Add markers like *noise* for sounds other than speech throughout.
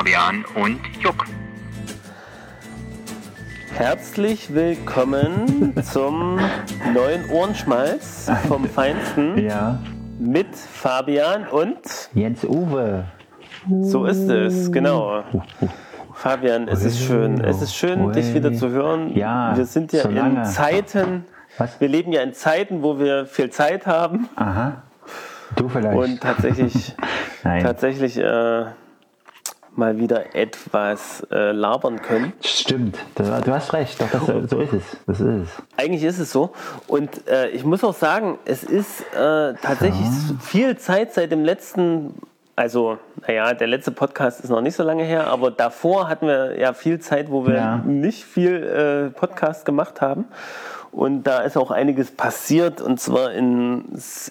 Fabian und Juck. Herzlich willkommen zum neuen Ohrenschmalz vom *laughs* Feinsten Ja, mit Fabian und Jens Uwe. so ist es, genau. Fabian, es ist schön. Es ist schön, dich wieder zu hören. Ja, wir sind ja so in Zeiten, Was? wir leben ja in Zeiten, wo wir viel Zeit haben Aha. Du vielleicht. und tatsächlich, *laughs* Nein. tatsächlich äh, mal wieder etwas äh, labern können. Stimmt, du, hast recht, doch, das, so ist es. Das ist es. Eigentlich ist es so. Und äh, ich muss auch sagen, es ist äh, tatsächlich viel Zeit seit dem letzten, also, naja, der letzte Podcast ist noch nicht so lange her, aber davor hatten wir ja viel Zeit, wo wir Ja. nicht viel äh, Podcast gemacht haben. Und da ist auch einiges passiert, und zwar in,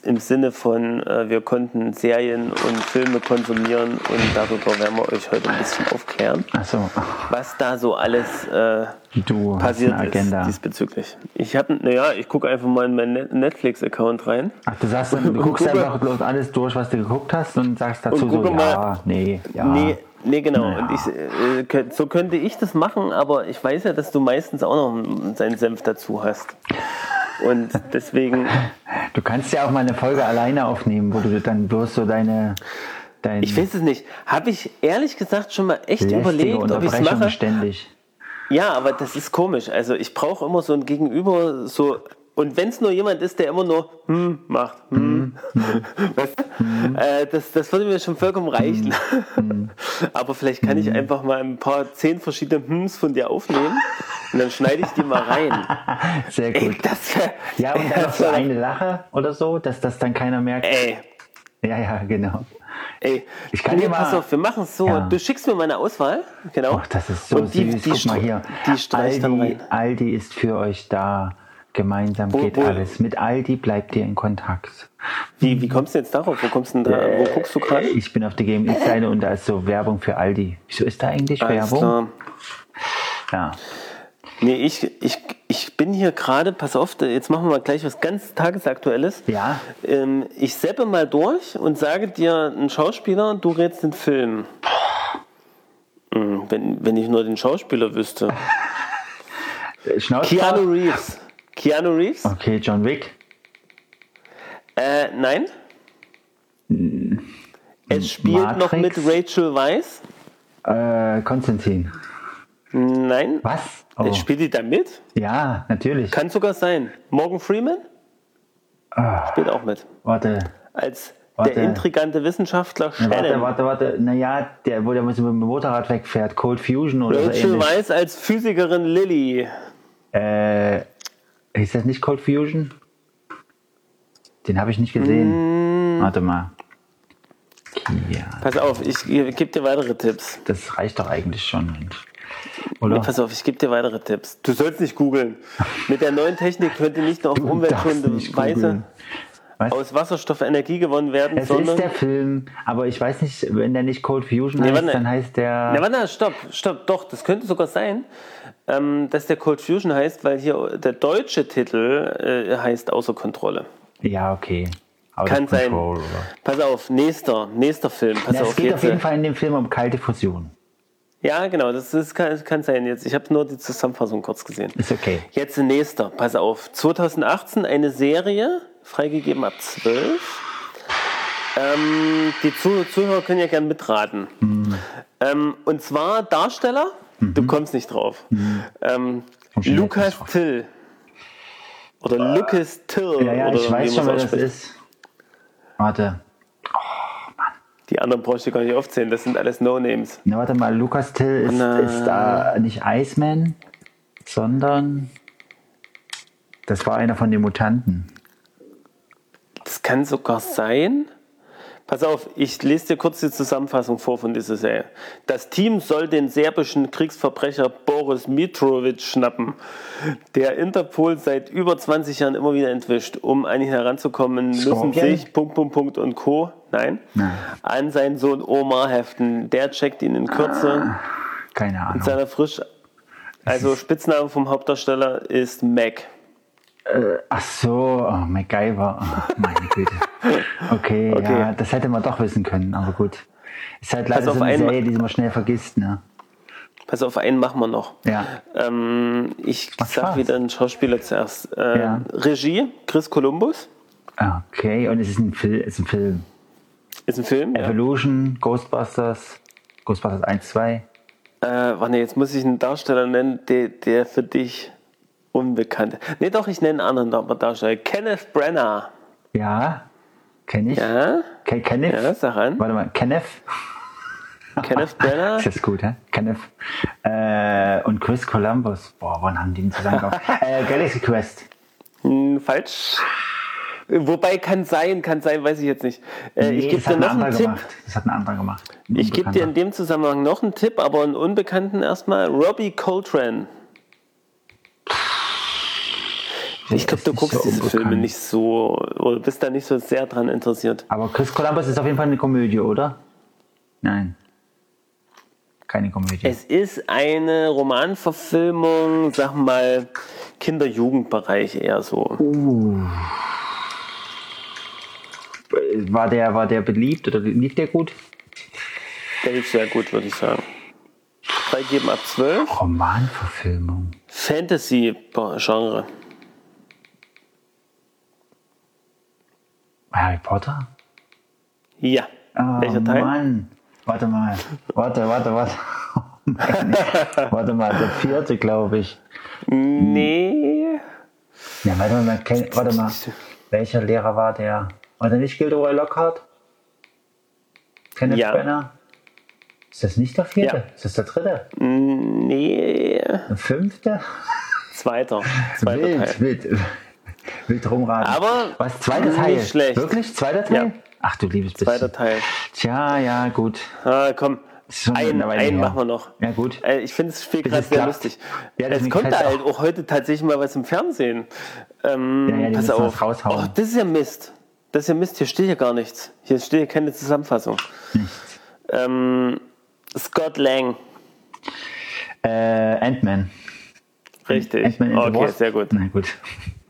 im Sinne von, äh, wir konnten Serien und Filme konsumieren und darüber werden wir euch heute ein bisschen aufklären, Achso, was da so alles äh, du hast passiert eine Agenda. ist diesbezüglich. Ich habe, naja, ich gucke einfach mal in meinen Net- Netflix-Account rein. Ach, du sagst, du guckst einfach bloß alles durch, was du geguckt hast und sagst dazu so, gucke ja, mal- nee, ja. Nee, nee, genau. Naja. Und ich, äh, so könnte ich das machen, aber ich weiß ja, dass du meistens auch noch seinen Senf dazu hast. Und deswegen, *laughs* Du kannst ja auch mal eine Folge alleine aufnehmen, wo du dann bloß so deine, dein ich weiß es nicht, habe ich ehrlich gesagt schon mal echt überlegt, ob ich es mache. ständig. Ja, aber das ist komisch. Also ich brauche immer so ein Gegenüber, so und wenn es nur jemand ist, der immer nur hm macht, hm, *laughs* weißt du? Äh, das, das würde mir schon vollkommen reichen. *laughs* aber vielleicht kann ich einfach mal ein paar zehn verschiedene Hms von dir aufnehmen und dann schneide ich die mal rein. *laughs* Sehr Ey, gut. das wär, Ja, und dann noch so eine Lache oder so, dass das dann keiner merkt. Ey, Ja, ja, genau. ey. Ich kann nee, dir mal- pass auf, wir machen es so. Ja. Du schickst mir meine Auswahl, genau. Ach, das ist so und die, süß. Die, Guck mal hier. Die Aldi, rein. Aldi ist für euch da. Gemeinsam Wo- geht wo- alles. Mit Aldi bleibt ihr in Kontakt. Wie, wie kommst du jetzt darauf? Wo kommst du da? Wo guckst du gerade? Ich bin auf der GMX-Seite und da ist so Werbung für Aldi. Wieso ist da eigentlich Alles Werbung? klar. Ja. Nee, ich, ich, ich bin hier gerade, pass auf, jetzt machen wir mal gleich was ganz Tagesaktuelles. Ja. Ähm, ich seppe mal durch und sage dir einen Schauspieler, du rätst den Film. Hm, Wenn, wenn ich nur den Schauspieler wüsste. *laughs* Schnauze. Keanu Reeves. Keanu Reeves? Okay, John Wick. Äh, nein. Es spielt noch mit Matrix? Rachel Weisz. Äh, Konstantin. Nein. Was? Oh. Es spielt die da mit? Ja, natürlich. Kann sogar sein. Morgan Freeman Ah, spielt auch mit. warte. Als Warte. der intrigante Wissenschaftler Na, Warte, Shannon. warte, warte. Naja, der, wo der mit dem Motorrad wegfährt. Cold Fusion oder so Rachel ähnlich. Weisz als Physikerin Lilly. Äh, ist das nicht Cold Fusion? Den habe ich nicht gesehen. Mm. Warte mal. Ja, Pass auf, ich gebe dir weitere Tipps. das reicht doch eigentlich schon, Mensch. Oder? Pass auf, ich gebe dir weitere Tipps. Du sollst nicht googeln. Mit der neuen Technik könnte nicht nur auf umweltschonende Weise googeln. Was? aus Wasserstoff Energie gewonnen werden, Es sondern. ist der Film, aber ich weiß nicht, wenn der nicht Cold Fusion Nee, heißt, dann heißt der. Na, warte, stopp, stopp, doch, das könnte sogar sein, ähm, dass der Cold Fusion heißt, weil hier der deutsche Titel äh, heißt Außer Kontrolle. ja, okay. Out Kann sein. Oder? Pass auf, nächster, nächster Film. Pass es auf, geht jetzt. auf jeden äh, Fall in dem Film um kalte Fusion. Ja, genau, das, ist, kann, kann sein jetzt. Ich habe nur die Zusammenfassung kurz gesehen. Ist okay. Jetzt der nächster, pass auf. 2018 eine Serie, freigegeben ab 12. Ähm, die Zuh Zuhörer können ja gern mitraten. Mhm. Ähm, und zwar Darsteller, du kommst nicht drauf. Ähm, Komm schon Lukas Till. Oder Lucas Till. Ja, ja, oder ich weiß schon, wer das ist. Warte. Die anderen brauchst du gar nicht aufzählen, das sind alles No-Names. Na, warte mal, Lukas Till ist, Na. ist da nicht Iceman, sondern das war einer von den Mutanten. Kann sogar sein. Pass auf, ich lese dir kurz die Zusammenfassung vor von dieser Serie. Das Team soll den serbischen Kriegsverbrecher Boris Mitrovic schnappen, der Interpol seit über 20 Jahren immer wieder entwischt. Um an ihn heranzukommen, müssen sich Punkt, Punkt, Punkt und Co. Nein, Nein. an seinen Sohn Omar heften. Der checkt ihn in Kürze Keine Ahnung. mit seiner frisch. Also Spitzname vom Hauptdarsteller ist Mac. Ach so, oh, MacGyver. Oh, meine Güte. Okay, *laughs* Okay. ja, das hätte man doch wissen können, aber gut. Ist halt leider auf so eine Serie, die man schnell vergisst, ne? Pass auf, einen machen wir noch. Ja. Ähm, ich Macht sag Spaß. wieder einen Schauspieler zuerst. Äh, Ja. Regie, Chris Columbus. Okay, und es ist ein, Fil ist ein Film. Ist ein Film. Ja. Evolution, Ghostbusters, Ghostbusters 1, 2. Äh, warte, jetzt muss ich einen Darsteller nennen, der, der für dich unbekannt ist. Nee, doch, ich nenne einen anderen Darsteller. Kenneth Branagh. Ja, kenne ich. Ja? Ke Kenneth? Ja, sag an. Warte mal, Kenneth? Kenneth. *laughs* Ist das gut, hä? Kenneth. Äh, und Chris Columbus. Boah, wann haben die ihn zusammengekommen? *laughs* äh, Galaxy Quest. Hm, falsch. Wobei kann sein, kann sein, weiß ich jetzt nicht. Äh, ich Nee, gebe das hat dir noch einen Tipp. gemacht. Das hat ein anderer gemacht. Ein Ich gebe dir in dem Zusammenhang noch einen Tipp, aber einen Unbekannten erstmal. Robbie Coltrane. Ich glaube, du guckst so diese Filme unbekannt. nicht so, oder bist da nicht so sehr dran interessiert. Aber Chris Columbus ist auf jeden Fall eine Komödie, oder? Nein. Keine Komödie. Es ist eine Romanverfilmung, sag mal, Kinder-Jugendbereich eher so. war, der, war der beliebt oder lief der gut? Der lief sehr gut, würde ich sagen. Freigeben ab 12. Romanverfilmung. Fantasy-Genre. Harry Potter? Ja. Oh, Welcher Teil? Mann. Warte mal. Warte, warte, warte. *laughs* warte mal, der vierte, glaube ich. Nee. Ja, warte mal, kenn- warte mal. Welcher Lehrer war der? War der nicht Gilderoy Lockhart? Kenneth Ja. Brenner? Ist das nicht der vierte? Ja. Ist das der dritte? Nee. Der fünfte? Zweiter. *laughs* Zweiter wild, Teil. wild. Wild rumraten. Aber Was, zweiter nicht Teil? schlecht. Wirklich? Zweiter Teil? Ja. Ach du liebes bisschen. Zweiter Teil. Tja, ja, gut. Ah, komm. Einen, einen machen wir noch. Ja, gut. Äh, Ich finde Spiel Bis gerade es sehr lustig. Ja, das es kommt gefällt halt auch. heute tatsächlich mal was im Fernsehen. Ähm, Ja, ja, pass auf. Oh, das ist ja Mist. Das ist ja Mist. Hier steht ja gar nichts. Hier steht ja keine Zusammenfassung. Nichts. Ähm, Scott Lang. Äh, Ant-Man. Richtig. The okay, sehr gut. Na gut.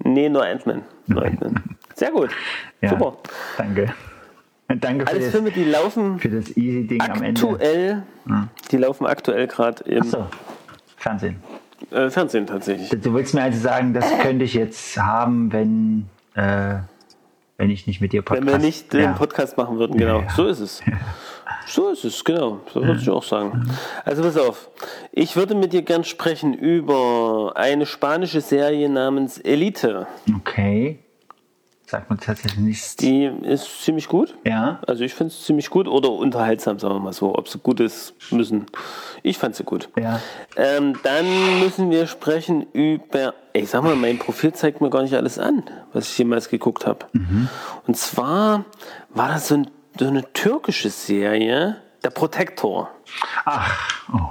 Nee, nur Ant-Man. Nur Ant-Man. Sehr gut. *laughs* Ja, Super. Danke. Und danke für Alles das, Filme, die laufen für das easy Ding am Ende. aktuell. Die laufen aktuell gerade im Achso, Fernsehen. äh, Fernsehen tatsächlich. Du willst mir also sagen, das könnte ich jetzt haben, wenn, äh, wenn ich nicht mit dir Podcast Wenn wir nicht den ja. Podcast machen würden, genau. Ja. So ist es. So ist es, genau. So würde ich auch sagen. Also pass auf. Ich würde mit dir gern sprechen über eine spanische Serie namens Elite. Okay. Sagt man tatsächlich nichts. Die ist ziemlich gut. Ja. Also ich finde es ziemlich gut oder unterhaltsam, sagen wir mal so. Ob sie gut ist, müssen. Ich fand sie gut. Ja. Ähm, dann müssen wir sprechen über. Ey, sag mal, mein Profil zeigt mir gar nicht alles an, was ich jemals geguckt habe. Und zwar war das so, ein, so eine türkische Serie, Der Protektor. Ach, oh.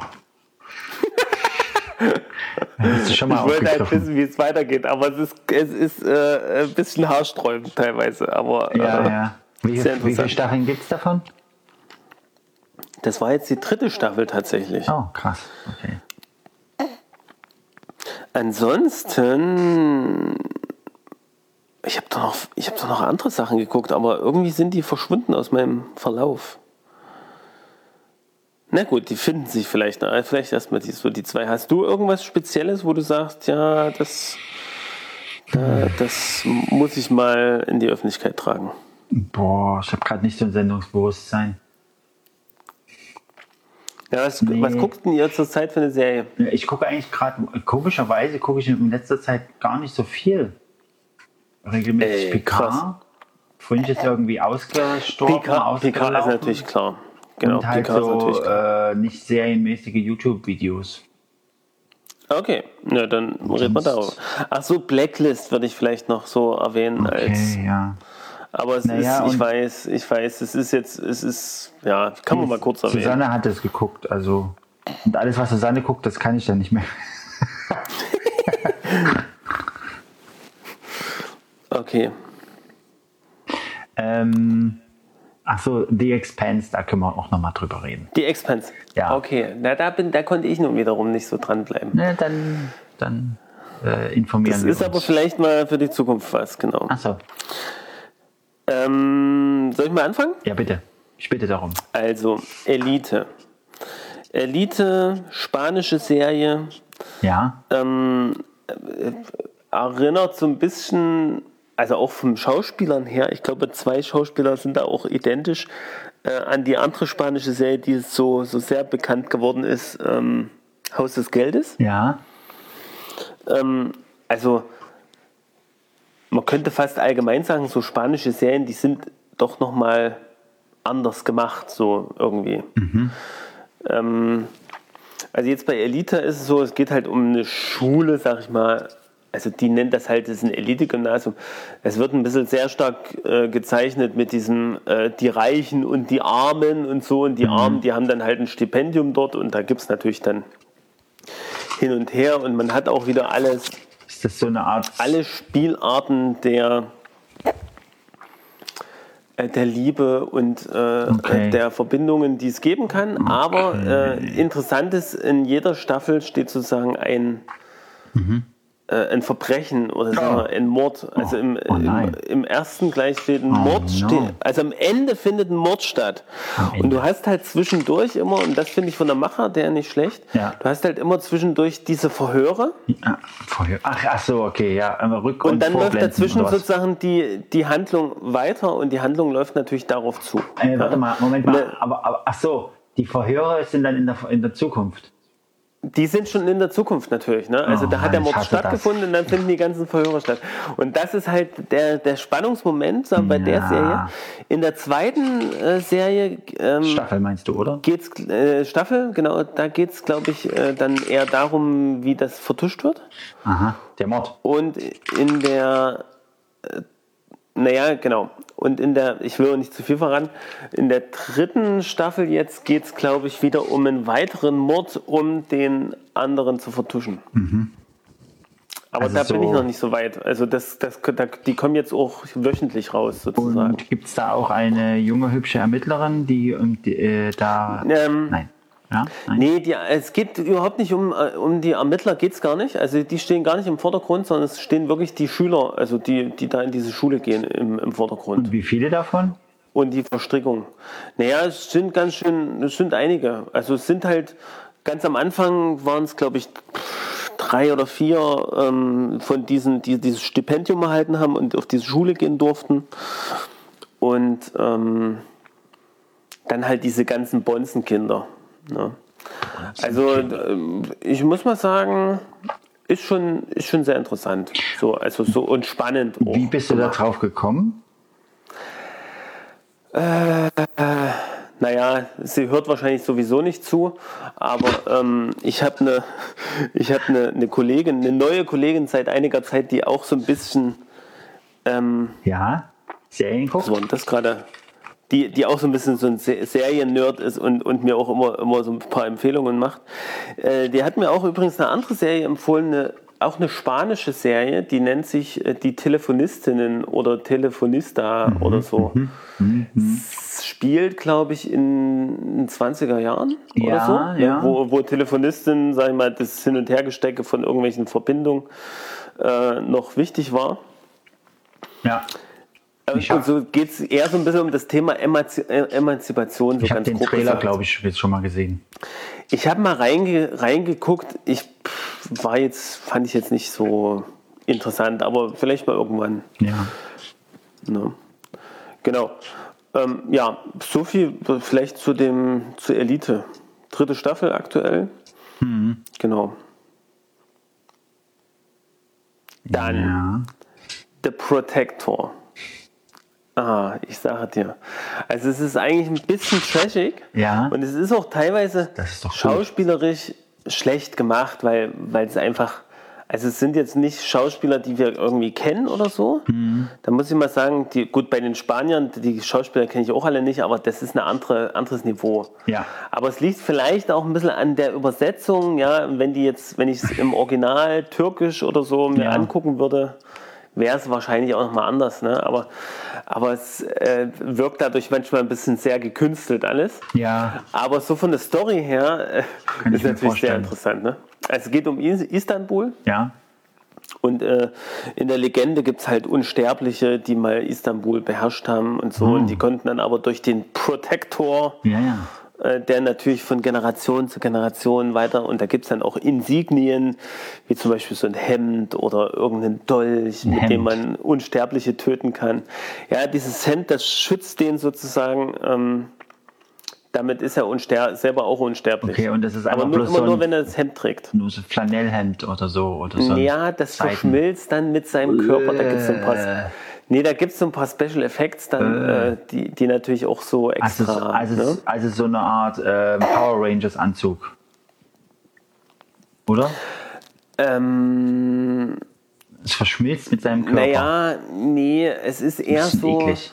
Ich wollte halt wissen, wie es weitergeht, aber es ist, es ist äh, ein bisschen haarsträubend teilweise. Aber Ja, äh, ja. Wie, wie viele. Staffeln gibt es davon? das war jetzt die dritte Staffel tatsächlich. Oh, krass. Okay. Ansonsten, ich habe doch, noch- ich hab noch andere Sachen geguckt, aber irgendwie sind die verschwunden aus meinem Verlauf. Na gut, die finden sich vielleicht. noch. Vielleicht erstmal die, so die zwei. Hast du irgendwas Spezielles, wo du sagst, ja, das, äh, das muss ich mal in die Öffentlichkeit tragen? Boah, ich habe gerade nicht so ein Sendungsbewusstsein. Ja, was, Nee. was guckt denn ihr zurzeit für eine Serie? Ich gucke eigentlich gerade, komischerweise gucke ich in letzter Zeit gar nicht so viel. Regelmäßig Ey, Picard. krass. Vorhin ist irgendwie ausgestorben, Picard, Picard ist natürlich klar. Genau, und halt Picard ist natürlich so klar. äh, nicht serienmäßige YouTube-Videos. Okay, na dann reden wir darüber. Ach so, Blacklist würde ich vielleicht noch so erwähnen als. Okay, ja. Aber es Naja, ist, ich weiß, ich weiß, es ist jetzt, es ist, ja, kann man mal kurz erwähnen. Susanne hat es geguckt, also. Und alles, was Susanne guckt, das kann ich dann nicht mehr. *laughs* Okay. Ähm, ach so, The Expanse, da können wir auch nochmal drüber reden. Die Expanse. Ja. Okay, na, da, bin, da konnte ich nun wiederum nicht so dranbleiben. Ne, dann, dann äh, informieren Das wir ist uns. aber vielleicht mal für die Zukunft was, genau. Ach so. Ähm, soll ich mal anfangen? Ja, bitte. Ich bitte darum. Also, Elite. Elite, spanische Serie, Ja. ähm, äh, erinnert so ein bisschen, also auch vom Schauspielern her, ich glaube, zwei Schauspieler sind da auch identisch äh, an die andere spanische Serie, die so, so sehr bekannt geworden ist, ähm, Haus des Geldes. Ja. Ähm, also, man könnte fast allgemein sagen, so spanische Serien, die sind doch nochmal anders gemacht, so irgendwie. Ähm, also jetzt bei Elite ist es so, es geht halt um eine Schule, sag ich mal, also die nennt das halt, das ist ein Elite-Gymnasium. Es wird ein bisschen sehr stark äh, gezeichnet mit diesem, äh, die Reichen und die Armen und so. Und die Armen, die haben dann halt ein Stipendium dort und da gibt es natürlich dann hin und her und man hat auch wieder alles, Ist das so eine Art. alle Spielarten der, äh, der Liebe und äh, Okay. der Verbindungen, die es geben kann. Aber äh, interessant ist, in jeder Staffel steht sozusagen ein, äh, ein Verbrechen oder sagen wir, ein Mord. Also im, Oh nein. im, im ersten gleich steht ein Oh Mord, no. steht, also am Ende findet ein Mord statt. Und du hast halt zwischendurch immer, und das finde ich von der Macher, der nicht schlecht, Ja. du hast halt immer zwischendurch diese Verhöre. Vorher. Ach, ach so, okay, ja. einmal Rück- Und dann läuft dazwischen sozusagen die, die Handlung weiter und die Handlung läuft natürlich darauf zu. Äh, warte mal, Moment mal. Ne. Aber, aber, ach so, die Verhöre sind dann in der, in der Zukunft. Die sind schon in der Zukunft natürlich. Ne? Also Oh da hat der Mord stattgefunden und dann finden die ganzen Verhöre statt. Und das ist halt der, der Spannungsmoment wir, bei der Ja. Serie. In der zweiten äh, Serie ähm, Staffel meinst du, oder? geht's äh, Staffel, genau, da geht es, glaube ich, äh, dann eher darum, wie das vertuscht wird. Aha, der Mord. Und in der, äh, naja, genau. Und in der, ich will auch nicht zu viel verraten, in der dritten Staffel jetzt geht es, glaube ich, wieder um einen weiteren Mord, um den anderen zu vertuschen. Aber Also da bin ich so- noch nicht so weit. Also das, das, da, die kommen jetzt auch wöchentlich raus, sozusagen. Und gibt es da auch eine junge, hübsche Ermittlerin, die, die äh, da. Ähm, Nein. Ja? Nein? Nee, die, es geht überhaupt nicht um, äh, um die Ermittler, geht es gar nicht. Also die stehen gar nicht im Vordergrund, sondern es stehen wirklich die Schüler, also die, die da in diese Schule gehen, im, im Vordergrund. Und wie viele davon? Und die Verstrickung. Naja, es sind ganz schön, es sind einige. Also es sind halt, ganz am Anfang waren es, glaube ich, drei oder vier ähm, von diesen, die dieses Stipendium erhalten haben und auf diese Schule gehen durften. Und ähm, dann halt diese ganzen Bonzenkinder. Ne? Also ähm, ich muss mal sagen, ist schon, ist schon sehr interessant. So, also so und spannend. auch. Wie bist du da drauf gekommen? Naja, sie hört wahrscheinlich sowieso nicht zu, aber ähm, ich habe eine *laughs* ich hab ne, ne Kollegin, eine neue Kollegin seit einiger Zeit, die auch so ein bisschen, ähm, Ja. Serien guckt? so und das gerade, die, die auch so ein bisschen so ein Se- Serien-Nerd ist und, und mir auch immer, immer so ein paar Empfehlungen macht. Äh, die hat mir auch übrigens eine andere Serie empfohlen, eine, auch eine spanische Serie, die nennt sich äh, Die Telefonistinnen oder Telefonista oder so. Es spielt, glaube ich, in den 20er Jahren oder Ja, so, ne? ja. wo, wo Telefonistinnen, sag ich mal, das Hin- und Hergestecke von irgendwelchen Verbindungen äh, noch wichtig war. Ja. Ich und so geht es eher so ein bisschen um das Thema Emanzi äh, Emanzipation. So Ich habe ganz den grob Trailer, glaube ich, jetzt schon mal gesehen. Ich habe mal reinge reingeguckt. Ich war jetzt, fand ich jetzt nicht so interessant, aber vielleicht mal irgendwann. Ja. Ne? Genau. Ähm, ja, so viel vielleicht zu dem zur Elite. Dritte Staffel aktuell. Mhm. Genau. Dann Ja. The Protector. Ah, ich sage dir. Also es ist eigentlich ein bisschen trashig. Ja. Und es ist auch teilweise Das ist schauspielerisch schlecht gemacht, weil, weil es einfach, also es sind jetzt nicht Schauspieler, die wir irgendwie kennen oder so. Mhm. Da muss ich mal sagen, die, gut, bei den Spaniern, die Schauspieler kenne ich auch alle nicht, aber das ist ein andere, anderes Niveau. Ja. Aber es liegt vielleicht auch ein bisschen an der Übersetzung, ja, wenn die jetzt, wenn ich es im Original türkisch oder so mir Ja. angucken würde, wäre es wahrscheinlich auch nochmal anders, ne? Aber, aber es äh, wirkt dadurch manchmal ein bisschen sehr gekünstelt alles. Ja. Aber so von der Story her äh, ist natürlich sehr interessant, ne? Also es geht um Is- Istanbul Ja. Und äh, in der Legende gibt es halt Unsterbliche, die mal Istanbul beherrscht haben und so. Hm. Und die konnten dann aber durch den Protector, Ja, ja. Äh, der natürlich von Generation zu Generation weiter, und da gibt es dann auch Insignien, wie zum Beispiel so ein Hemd oder irgendein Dolch, mit Hemd. dem man Unsterbliche töten kann. Ja, dieses Hemd, das schützt den sozusagen. Ähm, damit ist er unster selber auch unsterblich. Okay, und das ist aber einfach nur, bloß immer so nur, ein- wenn er das Hemd trägt. Nur so Flanellhemd oder so. Oder so ein Ja, das Seiten- verschmilzt dann mit seinem Körper. Da gibt's so ein Äh. Nee, da gibt es so ein paar Special Effects, dann, äh, die, die natürlich auch so Also, extra. also, ne? also so eine Art äh, Power Rangers Anzug. Oder? ähm, Es verschmilzt mit seinem Körper. naja, nee, es ist eher so. eklig.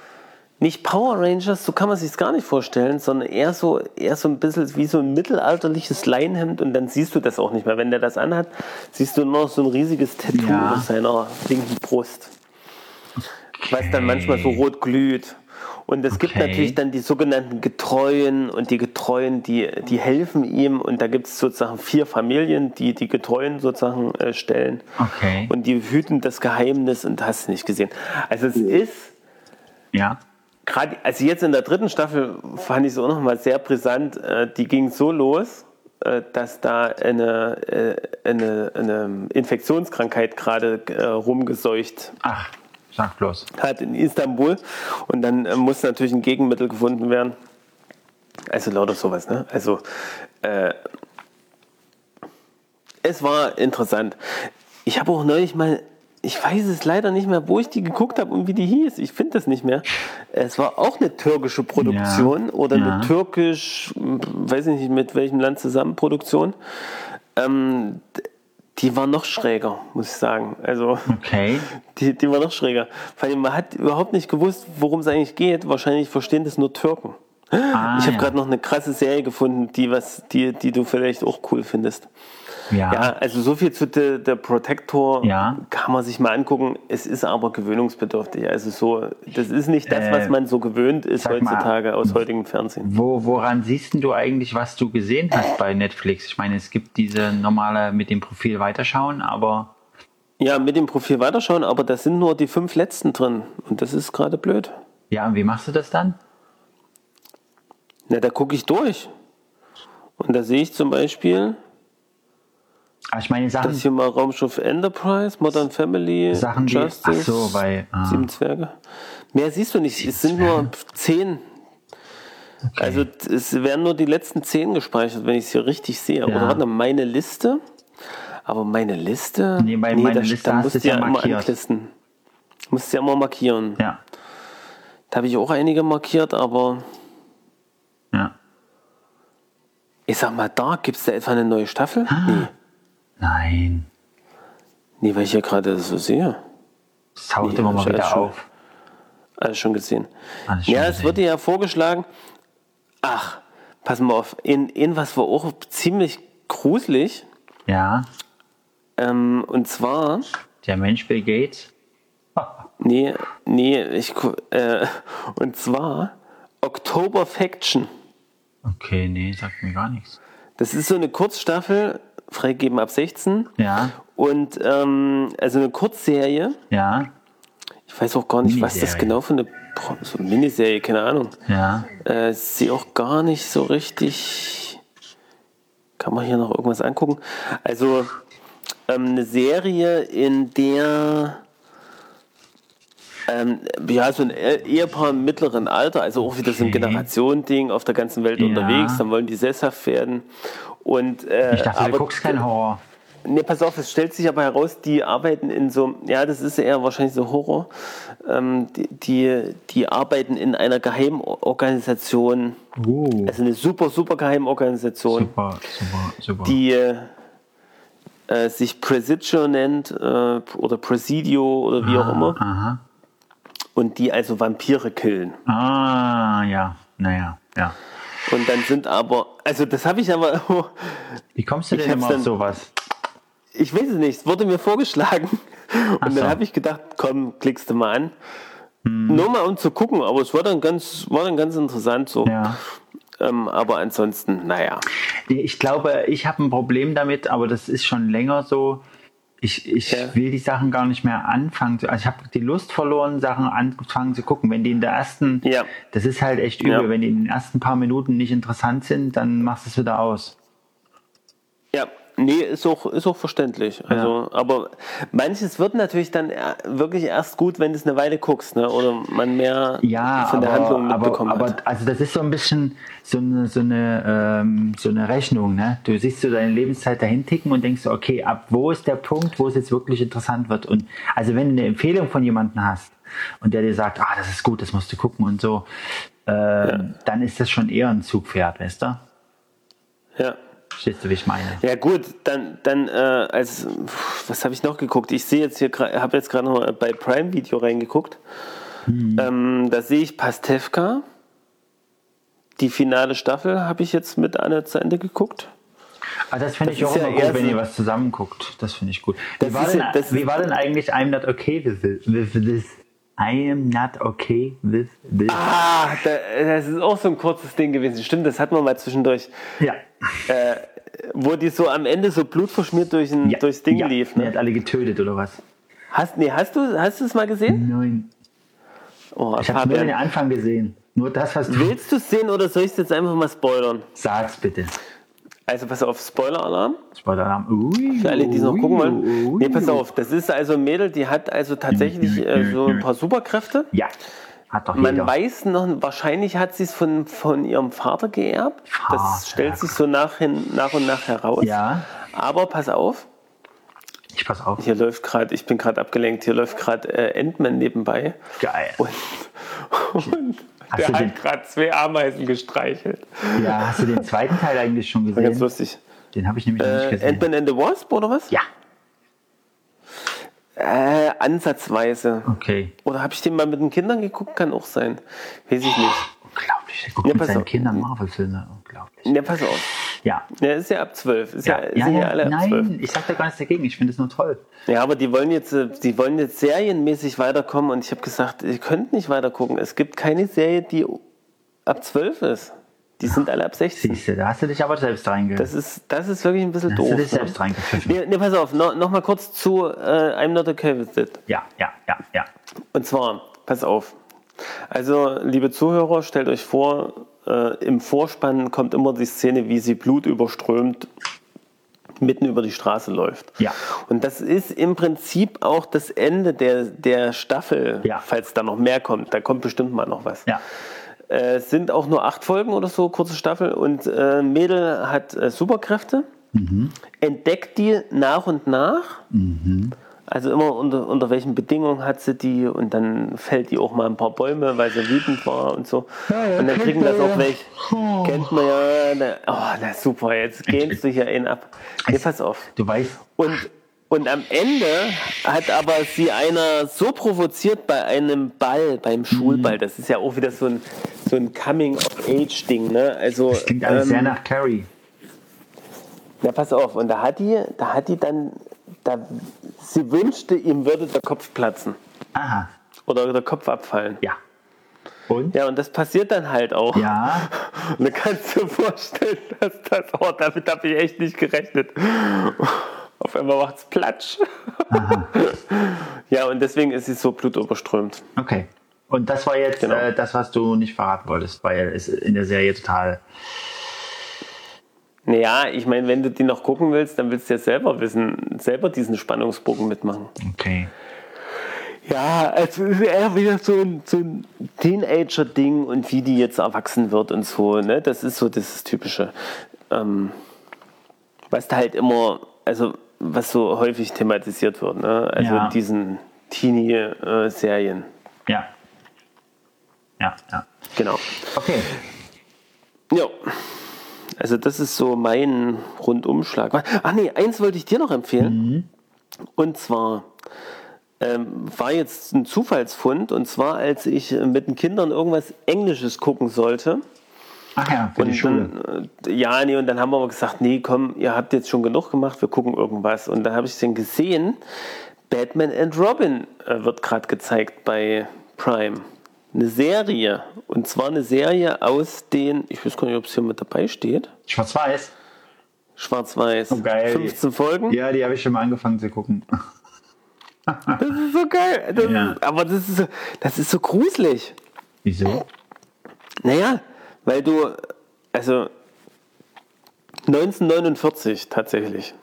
Nicht Power Rangers, so kann man sich gar nicht vorstellen, sondern eher so, eher so ein bisschen wie so ein mittelalterliches Leinhemd und dann siehst du das auch nicht mehr. Wenn der das anhat, siehst du nur noch so ein riesiges Tattoo Ja. auf seiner linken Brust. Was dann manchmal so rot glüht. Und es gibt Okay. natürlich dann die sogenannten Getreuen und die Getreuen, die, die helfen ihm und da gibt es sozusagen vier Familien, die die Getreuen sozusagen äh, stellen. Okay. Und die hüten das Geheimnis und hast du nicht gesehen. Also es ist Ja. gerade, also jetzt in der dritten Staffel fand ich es auch nochmal sehr brisant. Äh, die ging so los, äh, dass da eine, äh, eine, eine Infektionskrankheit gerade äh, rumgeseucht Ach, sag bloß. hat in Istanbul. Und dann äh, muss natürlich ein Gegenmittel gefunden werden. Also lauter sowas, ne? Also äh, es war interessant. Ich habe auch neulich mal, ich weiß es leider nicht mehr, wo ich die geguckt habe und wie die hieß. Ich finde das nicht mehr. Es war auch eine türkische Produktion Ja, oder ja. eine türkisch, weiß ich nicht mit welchem Land zusammen Produktion. Ähm, die war noch schräger, muss ich sagen. Also Okay. *laughs* die, die war noch schräger. Vor allem, man hat überhaupt nicht gewusst, worum es eigentlich geht. Wahrscheinlich verstehen das nur Türken. Ah, ich habe ja. gerade noch eine krasse Serie gefunden, die, was, die, die du vielleicht auch cool findest. Ja. Ja, also so viel zu The, The Protector Ja. kann man sich mal angucken. Es ist aber gewöhnungsbedürftig. Also so, das ist nicht das, Äh, was man so gewöhnt ist sag mal, heutzutage aus heutigem Fernsehen. Wo, woran siehst du eigentlich, was du gesehen hast bei Netflix? Ich meine, es gibt diese normale mit dem Profil weiterschauen, aber Ja, mit dem Profil weiterschauen, aber da sind nur die fünf letzten drin. Und das ist gerade blöd. ja, und wie machst du das dann? Na, da gucke ich durch. Und da sehe ich zum Beispiel, Aber ich meine, Sachen, Das hier mal Raumschiff Enterprise, Modern Family, Sachen die, Justice, ach so, weil, ah, Sieben Zwerge. Mehr siehst du nicht, es sind nur zehn. Also es werden nur die letzten zehn gespeichert, wenn ich es hier richtig sehe. Oder warte, meine Liste. Aber meine Liste. Nee, bei meiner da- Liste da musst du ja immer anklisten. Musst du ja immer markieren. ja, Da habe ich auch einige markiert, aber ja. ich sag mal, da gibt es da etwa eine neue Staffel? Ah. Nee. Nein. Nee, weil ich hier gerade so sehe. Es taucht Nee, immer mal alles wieder schon- auf. Alles schon gesehen. Alles schon ja, es gesehen. wurde ja vorgeschlagen. Ach, pass mal auf. In, in was war auch ziemlich gruselig. Ja, Ähm, und zwar, der Mensch Bill Gates. *laughs* nee, nee, ich, äh, und zwar Oktober Faction. Okay, nee, sagt mir gar nichts. Das ist so eine Kurzstaffel, freigegeben ab 16. Ja, Und ähm, also eine Kurzserie. ja, Ich weiß auch gar nicht, was das genau für eine so eine Miniserie, keine Ahnung. ja. Äh, sie auch gar nicht so richtig. Kann man hier noch irgendwas angucken? Also ähm, eine Serie, in der ähm, ja so ein E- Ehepaar im mittleren Alter, also auch wieder so ein. Generationending auf der ganzen Welt Ja. unterwegs, dann wollen die sesshaft werden. Und, äh, Ich dachte, aber, du guckst keinen Horror. Ne, pass auf, es stellt sich aber heraus, die arbeiten in so, ja, das ist eher wahrscheinlich so Horror. Ähm, die, die, die arbeiten in einer Geheimorganisation, Uh, also eine super, super Geheimorganisation, super, super, super. die äh, sich Presidio nennt äh, oder Presidio oder wie auch immer. Aha. Und die also Vampire killen. Ah, ja, naja, ja. Und dann sind aber, also das habe ich aber, Wie kommst du denn immer auf dann- sowas? ich weiß es nicht, es wurde mir vorgeschlagen. Und Ach so. dann habe ich gedacht, komm, klickst du mal an. Hm. Nur mal um zu gucken, aber es war dann ganz, war dann ganz interessant so. Ja. Ähm, aber ansonsten, naja. Ich glaube, ich habe ein Problem damit, aber das ist schon länger so. Ich, ich Ja. will die Sachen gar nicht mehr anfangen. zu- Also ich habe die Lust verloren, Sachen angefangen zu gucken. Wenn die in der ersten, Ja. das ist halt echt übel. Ja. Wenn die in den ersten paar Minuten nicht interessant sind, dann machst du es wieder aus. Ja, nee, ist auch, ist auch verständlich. Also, aber manches wird natürlich dann er- wirklich erst gut, wenn du es eine Weile guckst, ne? Oder man mehr Ja, von der aber, Handlung aber, mitbekommen aber hat. also das ist so ein bisschen so eine, so eine, ähm, so eine Rechnung. Ne? Du siehst so deine Lebenszeit dahin ticken und denkst so, okay, ab wo ist der Punkt, wo es jetzt wirklich interessant wird? Und also wenn du eine Empfehlung von jemandem hast und der dir sagt, ah, das ist gut, das musst du gucken und so, äh, dann ist das schon eher ein Zugpferd, weißt du? Ja. Verstehst du, wie ich meine? Ja gut, dann, dann äh, als was habe ich noch geguckt? Ich sehe jetzt hier, habe jetzt gerade noch bei Prime Video reingeguckt. Mhm. Ähm, da sehe ich Pastewka. Die finale Staffel habe ich jetzt mit Anne zu Ende geguckt. Ah, das finde ich auch ja immer gut, wenn ihr was zusammen guckt. Das finde ich gut. Wie war, denn, ja- wie war denn eigentlich I'm not okay with this? With this? I am not okay with this. Ah, da, das ist auch so ein kurzes Ding gewesen. Stimmt, das hatten wir mal zwischendurch. Ja. Äh, wo die so am Ende so blutverschmiert durch ein, ja. durchs Ding ja. lief. Ne? hat alle getötet oder was? Hast, nee, hast du hast du es mal gesehen? Nein. Oh, Ich habe nur den. Anfang gesehen. Nur das, was du Willst du es sehen oder soll ich es jetzt einfach mal spoilern? sagst, bitte. Also pass auf, Spoiler-Alarm. Spoiler-Alarm. Ui, Für alle, die es noch gucken wollen. ui. Nee, pass auf, das ist also ein Mädel, die hat also tatsächlich äh, so ein paar Superkräfte. Ja, hat doch Man weiß noch, wahrscheinlich hat sie es von, von ihrem Vater geerbt. Vater. Das stellt sich so nach, nach und nach heraus. Ja, Aber pass auf, ich pass auf. hier läuft gerade, ich bin gerade abgelenkt, hier läuft gerade äh, Endman nebenbei. Geil. Und, *laughs* und Hast der hat gerade zwei Ameisen gestreichelt. Ja, hast du den zweiten Teil eigentlich schon War ganz gesehen? lustig. Den habe ich nämlich noch nicht Äh, gesehen. Ant-Man and the Wasp oder was? Ja, Äh, ansatzweise. okay. Oder habe ich den mal mit den Kindern geguckt? Kann auch sein. Weiß ich nicht. Unglaublich. Der guckt Ja, mit seinen auf. Kindern Marvel-Filme. Unglaublich. Ja, pass auf. Ja. Der ist ja ab 12. Ist ja, Ja, sind ja, ja ja. alle ab 12. Nein, ich sag da gar nichts dagegen. Ich finde es nur toll. Ja, aber die wollen jetzt, äh, die wollen jetzt serienmäßig weiterkommen und ich habe gesagt, ihr könnt nicht weiter gucken. Es gibt keine Serie, die ab 12 ist. Die sind alle ab 16. Siehst du, da hast du dich aber selbst reinge... Das ist, das ist wirklich ein bisschen Da hast doof. du dich ne? selbst reingepfiffen. Nee, nee, pass auf, no, noch mal kurz zu äh, I'm Not Okay With It. Ja, ja, ja, ja. Und zwar, pass auf. Also, liebe Zuhörer, stellt euch vor, äh, im Vorspann kommt immer die Szene, wie sie blutüberströmt mitten über die Straße läuft. Ja. Und das ist im Prinzip auch das Ende der, der Staffel, Ja. falls da noch mehr kommt. Da kommt bestimmt mal noch was. Ja. Äh, es sind auch nur acht Folgen oder so, kurze Staffel. Und äh, Mädel hat äh, Superkräfte, entdeckt die nach und nach. Also immer unter, unter welchen Bedingungen hat sie die und dann fällt die auch mal ein paar Bäume, weil sie wütend war und so. ja, und dann kriegen das auch ja. welche. Kennt man ja. Na, oh, na super, jetzt gehst du hier einen ab. Nee, pass auf. Du weißt, Und, und am Ende hat aber sie einer so provoziert bei einem Ball, beim Schulball. Das ist ja auch wieder so ein, so ein Coming-of-Age-Ding. Ne? Also, das klingt alles sehr ähm, nach Carrie. na, pass auf. Und da hat die, da hat die dann, da, sie wünschte, ihm würde der Kopf platzen. Aha, Oder der Kopf abfallen. ja. Und? Ja, und das passiert dann halt auch. Ja, *laughs* Und dann kannst du dir vorstellen, dass das, oh, damit habe ich echt nicht gerechnet. Auf einmal macht es Platsch. ja, und deswegen ist sie so blutüberströmt. okay. Und das war jetzt Genau. äh, das, was du nicht verraten wolltest, weil es in der Serie total. Naja, ich meine, wenn du die noch gucken willst, dann willst du ja selber wissen, selber diesen Spannungsbogen mitmachen. Okay. Ja, es ist eher wieder so ein, so ein Teenager-Ding und wie die jetzt erwachsen wird und so. Ne? Das ist so das Typische. Ähm, was da halt immer, also was so häufig thematisiert wird. Ne? Also Ja. in diesen Teenie-Serien. Ja. Ja, ja. Genau. Okay. Ja. Also das ist so mein Rundumschlag. Ach nee, eins wollte ich dir noch empfehlen. Und zwar ähm, war jetzt ein Zufallsfund. Und zwar, als ich mit den Kindern irgendwas Englisches gucken sollte. Ach ja, für die Und Schule. dann, äh, ja, nee, und dann haben wir aber gesagt, nee, komm, ihr habt jetzt schon genug gemacht, wir gucken irgendwas. Und dann habe ich dann gesehen, Batman and Robin äh, wird gerade gezeigt bei Prime. Eine Serie. Und zwar eine Serie aus den, ich weiß gar nicht, ob es hier mit dabei steht. Schwarz-Weiß. Schwarz-Weiß. Oh, geil. 15 Folgen. Ja, die habe ich schon mal angefangen zu gucken. *laughs* Das ist so geil. Das Ja. ist, aber das ist, so, das ist so gruselig. Wieso? Naja, weil du, also 1949 tatsächlich.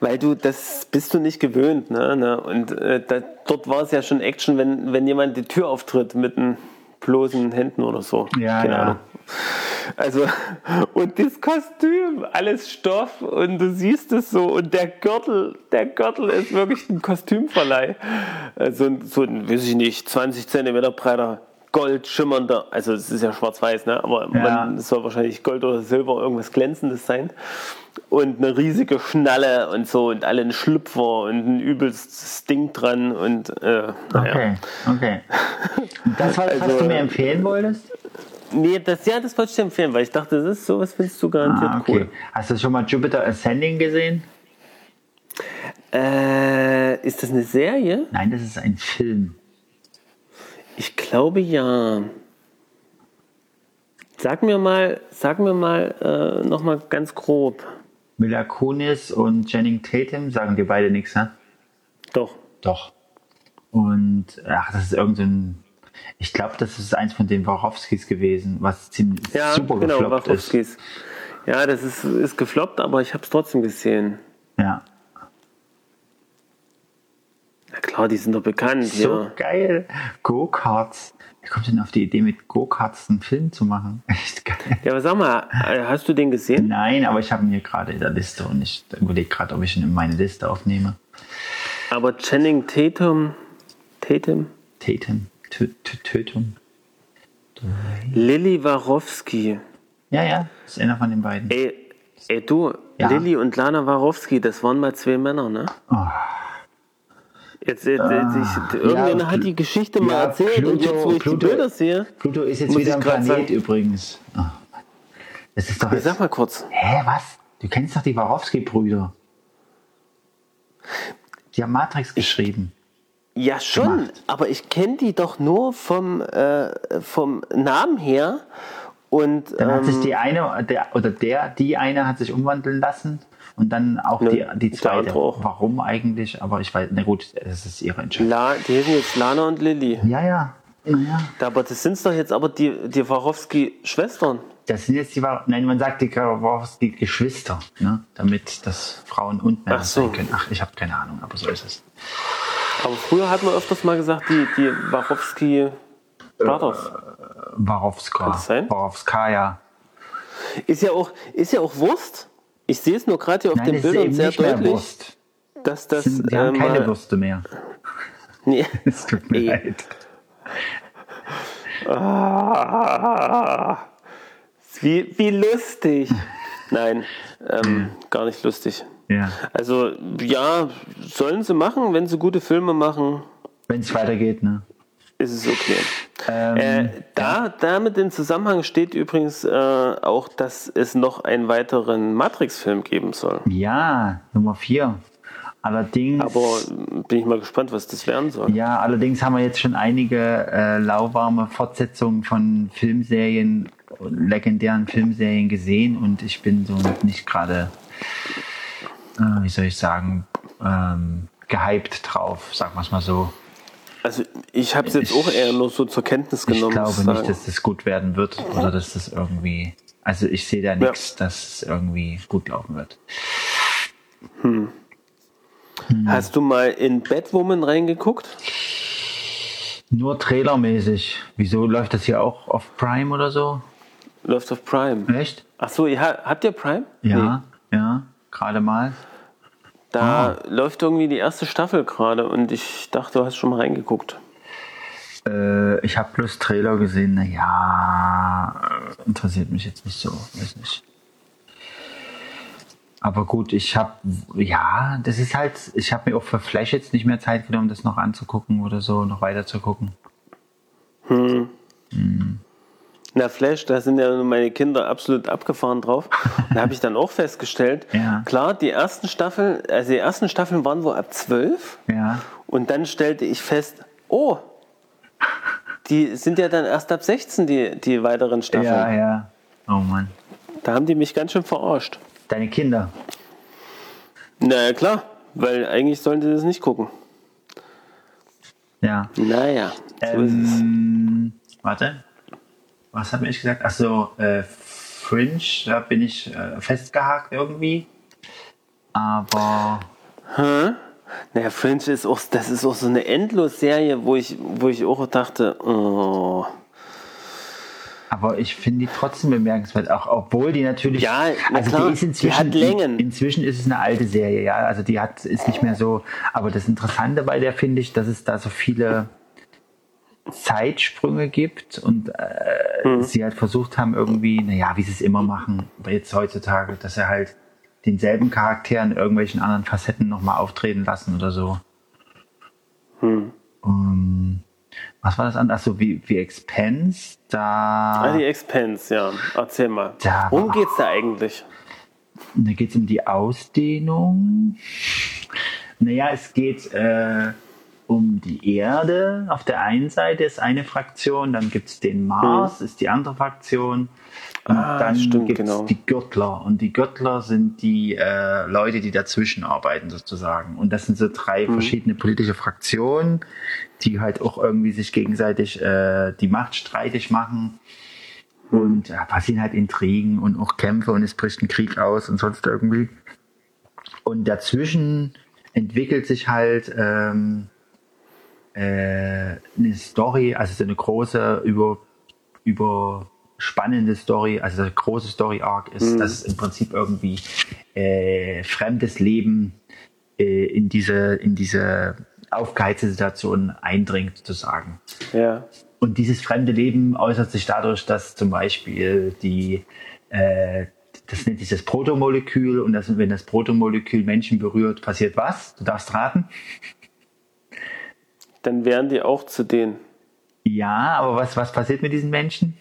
Weil du, das bist du nicht gewöhnt. Ne? ne? Und äh, da, dort war es ja schon Action, wenn, wenn jemand die Tür auftritt mit den bloßen Händen oder so. Ja, Keine ja. Ahnung. Also, *laughs* und das Kostüm, alles Stoff und du siehst es so und der Gürtel, der Gürtel ist wirklich ein Kostümverleih. Also so ein, weiß ich nicht, 20 Zentimeter breiter, gold schimmernder, also es ist ja schwarz-weiß, ne? aber Ja. man, es soll wahrscheinlich Gold oder Silber, irgendwas Glänzendes sein. Und eine riesige Schnalle und so und alle ein Schlüpfer und ein übelstes Ding dran und äh, naja. Okay, okay. *laughs* Das, was, was Also, du mir empfehlen wolltest? Nee, das, ja, das wollte ich dir empfehlen, weil ich dachte, das ist sowas findest du garantiert Ah, okay. cool. Hast du schon mal Jupiter Ascending gesehen? Äh, ist das eine Serie? Nein, das ist ein Film. Ich glaube ja. Sag mir mal, sag mir mal äh, noch mal ganz grob. Mila Kunis und Channing Tatum sagen dir beide nichts, ne? Doch. Doch. Und ach, das ist irgendein. Ich glaube, das ist eins von den Warowskis gewesen, was ziemlich Ja, super genau, gefloppt ist. Wachowskis. Ja, das ist, ist gefloppt, aber ich habe es trotzdem gesehen. Ja. Klar, die sind doch bekannt. So ja. geil. Go-Karts. Wer kommt denn auf die Idee, mit Go-Karts einen Film zu machen? *laughs* Echt geil. ja, aber sag mal, äh, hast du den gesehen? Nein, aber ich habe ihn hier gerade in der Liste und ich überlege gerade, ob ich ihn in meine Liste aufnehme. Aber Channing Tatum, Tatum, Tatum. Tö Tö Tötung. Lilly Warowski. Ja, ja, ist einer von den beiden. Ey, ey du, Ja. Lilly und Lana Warowski, das waren mal zwei Männer, ne? Oh. Jetzt, jetzt, jetzt ich, irgendjemand hat die Geschichte mal ja, erzählt und Pluto- jetzt, wo ich Pluto- die Bilder sehe, Pluto ist jetzt wieder ein Planet sagen. übrigens. Oh, Mann. das ist doch jetzt, sag mal kurz, Hä, was? Du kennst doch die Warowski-Brüder. Die haben Matrix geschrieben. ja schon, gemacht. aber ich kenne die doch nur vom, äh, vom Namen her und Dann hat sich ähm, die eine, der, oder der, die eine hat sich umwandeln lassen und dann auch die, die der zweite. auch. Warum eigentlich? Aber ich weiß, na gut, das ist ihre Entscheidung. La, die heißen jetzt Lana und Lilly. Ja, ja. Naja. Aber das sind doch jetzt aber die, die Warowski-Schwestern. Das sind jetzt die, nein, man sagt die Warowski-Geschwister, ne? damit das Frauen und Männer Ach so. sein können. Ach, ich habe keine Ahnung, aber so ist es. Aber früher hat man öfters mal gesagt, die, die Warowski Brothers. Warowska. das sein? Warowskaja. Ist ja auch, ist ja auch Wurst. Ich sehe es nur gerade hier auf Nein, den Bildern sehr nicht mehr deutlich, Wurst. dass das. Die haben äh, keine Würste mehr. *laughs* Nee. *laughs* Es tut mir Ey. leid. Ah, wie, wie lustig. *laughs* Nein, ähm, gar nicht lustig. Ja. Also, ja, sollen sie machen, wenn sie gute Filme machen, Wenn es weitergeht, ne? Ist es okay. Ähm, Äh, da, damit in Zusammenhang steht übrigens äh, auch, dass es noch einen weiteren Matrix-Film geben soll. ja, Nummer 4. Allerdings. Aber bin ich mal gespannt, was das werden soll. Ja, allerdings haben wir jetzt schon einige äh, lauwarme Fortsetzungen von Filmserien, legendären Filmserien gesehen und ich bin so nicht gerade, äh, wie soll ich sagen, ähm, gehypt drauf, sagen wir es mal so. Also ich habe es jetzt auch eher nur so zur Kenntnis Ich genommen. glaube ich nicht, sagen. dass das gut werden wird oder dass das irgendwie, also ich sehe da nichts, dass es irgendwie gut laufen wird. Hast du mal in Batwoman reingeguckt? Nur trailermäßig. Wieso läuft das hier auch auf Prime oder so? Läuft auf Prime. Echt? Ach so, ihr, ha- habt ihr Prime? Ja, ja, gerade mal. Da Ah. läuft irgendwie die erste Staffel gerade und ich dachte, du hast schon mal reingeguckt. Äh, ich habe bloß Trailer gesehen. Naja, interessiert mich jetzt nicht so. Weiß nicht. Aber gut, ich habe, ja, das ist halt, ich habe mir auch für Flash jetzt nicht mehr Zeit genommen, das noch anzugucken oder so, noch weiter zu gucken. Na, Flash, da sind ja meine Kinder absolut abgefahren drauf. Da habe ich dann auch festgestellt, *laughs* Ja. klar, die ersten Staffeln, also die ersten Staffeln waren wohl ab 12 Ja, und dann stellte ich fest, oh, die sind ja dann erst ab 16, die, die weiteren Staffeln. ja, ja. Oh Mann. Da haben die mich ganz schön verarscht. Deine Kinder. Na klar, weil eigentlich sollen sie das nicht gucken. Ja. Naja, so ist es. Ähm, warte. Was hat mir ich gesagt? Achso, äh, Fringe, da bin ich äh, festgehakt irgendwie. Aber Naja, Fringe ist auch, das ist auch so eine Endlos-Serie, wo ich, wo ich auch dachte, oh. Aber ich finde die trotzdem bemerkenswert, auch obwohl die natürlich. Ja, na also klar, die ist inzwischen. die hat Längen. Inzwischen ist es eine alte Serie, ja. Also die hat ist nicht mehr so. Aber das Interessante bei der finde ich, dass es da so viele Zeitsprünge gibt und äh, Mhm. sie halt versucht haben, irgendwie, naja, wie sie es immer machen, jetzt heutzutage, dass sie halt denselben Charakteren in irgendwelchen anderen Facetten nochmal auftreten lassen oder so. Hm. Um, was war das andere? Achso, wie, wie Expense, da. Ah, die Expense, ja. Erzähl mal. Da- Worum geht's da eigentlich? Da geht es um die Ausdehnung. Naja, es geht äh, um die Erde. Auf der einen Seite ist eine Fraktion, dann gibt es den Mars, ist die andere Fraktion. Und Ah, dann gibt es genau. die Göttler. Und die Göttler sind die äh, Leute, die dazwischen arbeiten sozusagen. Und das sind so drei Mhm. verschiedene politische Fraktionen, die halt auch irgendwie sich gegenseitig äh, die Macht streitig machen. Und ja, passieren halt Intrigen und auch Kämpfe und es bricht ein Krieg aus und sonst irgendwie. Und dazwischen entwickelt sich halt ähm, äh, eine Story, also so eine große, über, überspannende Story, also eine große Story-Arc ist, dass es im Prinzip irgendwie äh, fremdes Leben äh, in diese, in diese aufgeheizte Situation eindringt, sozusagen. Ja. Und dieses fremde Leben äußert sich dadurch, dass zum Beispiel die, äh, das nennt sich das Protomolekül und das, wenn das Protomolekül Menschen berührt, passiert was? Du darfst raten. Dann wären die auch zu denen. Ja, aber was, was passiert mit diesen Menschen?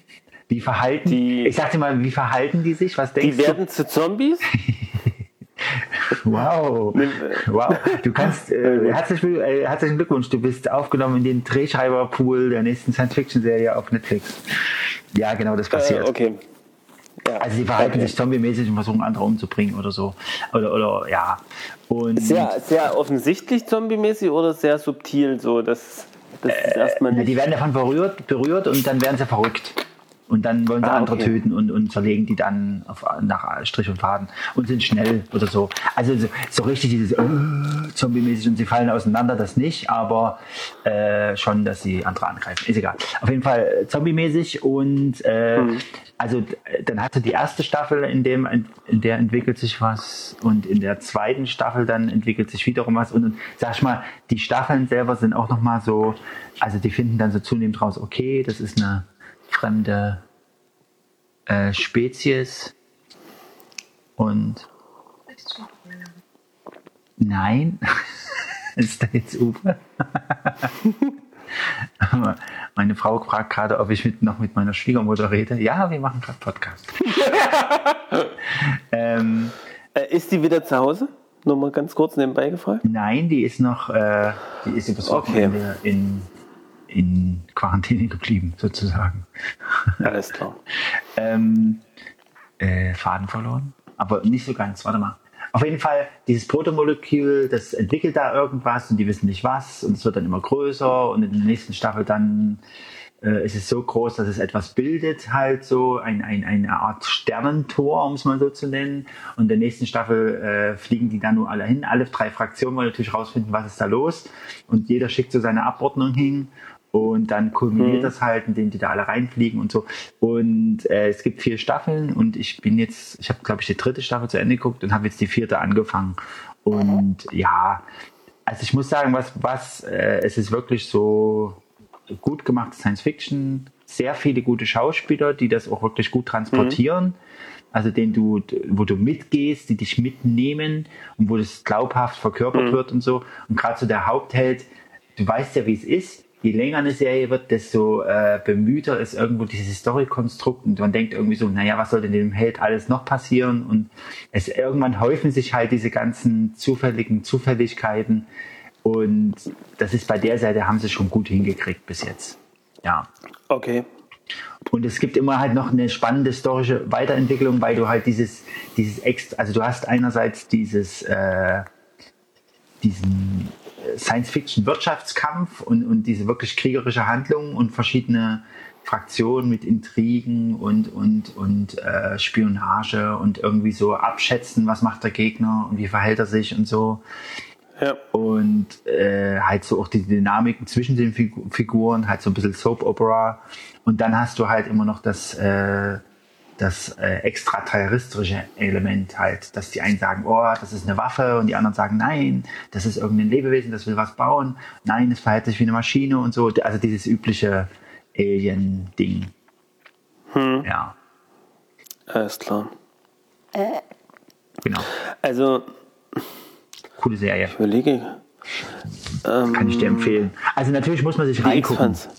Wie verhalten Die- Ich sag dir mal, wie verhalten die sich? Was denkst Die werden zu Zombies? du? *laughs* Wow. Wow. Du kannst, äh, *laughs* herzlich, will- äh, herzlichen Glückwunsch, du bist aufgenommen in den Drehschreiberpool der nächsten Science-Fiction-Serie auf Netflix. Ja, genau, das passiert. Äh, okay. Ja. Also sie verhalten Okay. sich zombie-mäßig und versuchen andere umzubringen oder so. Oder, oder ja. Und Sehr, sehr offensichtlich zombie-mäßig oder sehr subtil so, dass das ist erstmal nicht. die werden davon berührt, berührt und dann werden sie verrückt. Und dann wollen sie Ah, andere okay. töten und, und zerlegen die dann auf, nach Strich und Faden und sind schnell oder so. Also so, so richtig dieses äh, Zombie-mäßig und sie fallen auseinander, das nicht, aber äh, schon, dass sie andere angreifen. Ist egal. Auf jeden Fall äh, Zombie-mäßig und äh, also äh, dann hast du die erste Staffel, in dem in der entwickelt sich was und in der zweiten Staffel dann entwickelt sich wiederum was und, und sag ich mal, die Staffeln selber sind auch noch mal so, also die finden dann so zunehmend raus, okay, das ist eine fremde äh, Spezies und nein, *laughs* ist da jetzt Uwe? *laughs* Meine Frau fragt gerade, ob ich mit, noch mit meiner Schwiegermutter rede. Ja, wir machen gerade Podcast. *laughs* ähm, Äh, ist die wieder zu Hause? Nur mal ganz kurz nebenbei gefragt. nein, die ist noch, äh, die ist übers Okay. Wochenende in, in Quarantäne geblieben, sozusagen. Alles klar. *laughs* ähm, äh, Faden verloren. Aber nicht so ganz, warte mal. Auf jeden Fall, dieses Protomolekül, das entwickelt da irgendwas und die wissen nicht was und es wird dann immer größer und in der nächsten Staffel dann äh, ist es so groß, dass es etwas bildet, halt so ein, ein, eine Art Sternentor, um es mal so zu nennen. Und in der nächsten Staffel äh, fliegen die dann nur alle hin. Alle drei Fraktionen wollen natürlich rausfinden, was ist da los. Und jeder schickt so seine Abordnung hin. Und dann kulminiert das halt, indem die da alle reinfliegen und so. Und äh, es gibt vier Staffeln und ich bin jetzt, ich habe glaube ich die dritte Staffel zu Ende geguckt und habe jetzt die vierte angefangen. Und ja, also ich muss sagen, was, was, äh, es ist wirklich so gut gemacht Science Fiction, sehr viele gute Schauspieler, die das auch wirklich gut transportieren. Also den du, wo du mitgehst, die dich mitnehmen und wo das glaubhaft verkörpert wird und so. Und gerade so der Hauptheld, du weißt ja, wie es ist. Je länger eine Serie wird, desto äh, bemühter ist irgendwo dieses Story-Konstrukt und man denkt irgendwie so, naja, was soll denn dem Held alles noch passieren? Und es irgendwann häufen sich halt diese ganzen zufälligen Zufälligkeiten und das ist bei der Seite, haben sie schon gut hingekriegt bis jetzt. Ja. Okay. Und es gibt immer halt noch eine spannende historische Weiterentwicklung, weil du halt dieses, dieses extra, also du hast einerseits dieses, äh, diesen Science-Fiction-Wirtschaftskampf und, und diese wirklich kriegerische Handlung und verschiedene Fraktionen mit Intrigen und, und, und äh, Spionage und irgendwie so abschätzen, was macht der Gegner und wie verhält er sich und so. Ja. Und äh, halt so auch die Dynamiken zwischen den Figu Figuren, halt so ein bisschen Soap Opera. Und dann hast du halt immer noch das, äh, das äh, extraterrestrische Element halt, dass die einen sagen, oh, das ist eine Waffe und die anderen sagen, nein, das ist irgendein Lebewesen, das will was bauen, nein, es verhält sich wie eine Maschine und so. Also dieses übliche Alien-Ding. Hm. Ja, Alles klar. genau. Also, Coole Serie. ich überlege. Ähm, Kann ich dir empfehlen. Also natürlich muss man sich reingucken. X-Fans.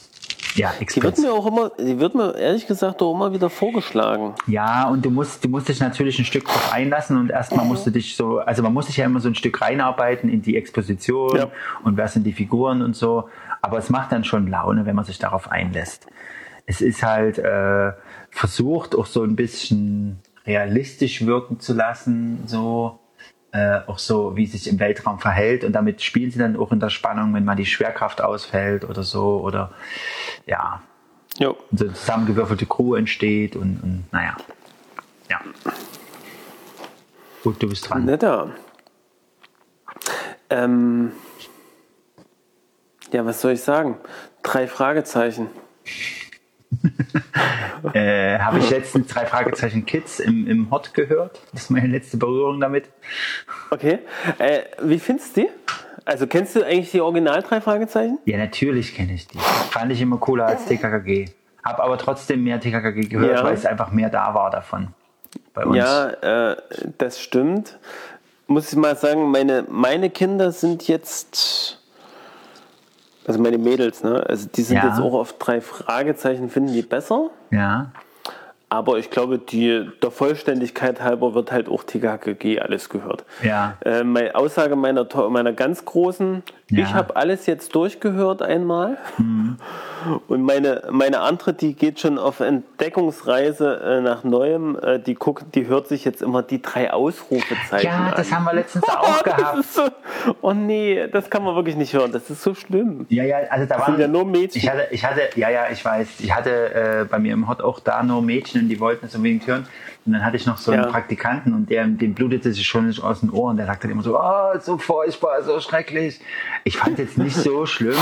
Ja, Die wird mir auch immer, die wird mir ehrlich gesagt auch immer wieder vorgeschlagen. Ja, und du musst, du musst dich natürlich ein Stück drauf einlassen und erstmal musst du dich so, also man muss sich ja immer so ein Stück reinarbeiten in die Exposition Ja. und wer sind die Figuren und so. Aber es macht dann schon Laune, wenn man sich darauf einlässt. Es ist halt äh, versucht, auch so ein bisschen realistisch wirken zu lassen, so äh, auch so, wie es sich im Weltraum verhält. Und damit spielen sie dann auch in der Spannung, wenn mal die Schwerkraft ausfällt oder so. Oder ja, Jo. so eine zusammengewürfelte Crew entsteht und, und naja. Ja. Gut, du bist dran. Netter. Ähm, ja, was soll ich sagen? Drei Fragezeichen. *laughs* Äh, Habe ich letztens drei Fragezeichen Kids im, im Hot gehört. Das ist meine letzte Berührung damit. Okay. Äh, wie findest du die? Also kennst du eigentlich die Original drei Fragezeichen? Ja, natürlich kenne ich die. Fand ich immer cooler als TKKG. Hab aber trotzdem mehr TKKG gehört, Ja. weil es einfach mehr da war davon. Bei uns. Ja, äh, das stimmt. Muss ich mal sagen, meine, meine Kinder sind jetzt, also meine Mädels, ne? Also die sind Ja. jetzt auch auf drei Fragezeichen, finden die besser. Ja. Aber ich glaube, die, der Vollständigkeit halber wird halt auch TKKG alles gehört. Ja. Äh, meine Aussage meiner, meiner ganz Großen, Ja. Mhm. ich habe alles jetzt durchgehört einmal. Und meine, meine andere, die geht schon auf Entdeckungsreise äh, nach Neuem, äh, die guckt, die hört sich jetzt immer die drei Ausrufezeichen Ja, an. das haben wir letztens *laughs* auch das gehabt. so, oh nee, das kann man wirklich nicht hören. Das ist so schlimm. Ja, ja, also da waren ja nur Mädchen. Ich hatte, ich hatte, ja, ja, ich weiß. Ich hatte äh, bei mir im Hot auch da nur Mädchen und die wollten es unbedingt hören. Und dann hatte ich noch so einen Ja. Praktikanten und der, dem blutete sich schon aus den Ohren. Der sagte dann immer so, oh, so furchtbar, so schrecklich. Ich fand es jetzt nicht so *laughs* schlimm.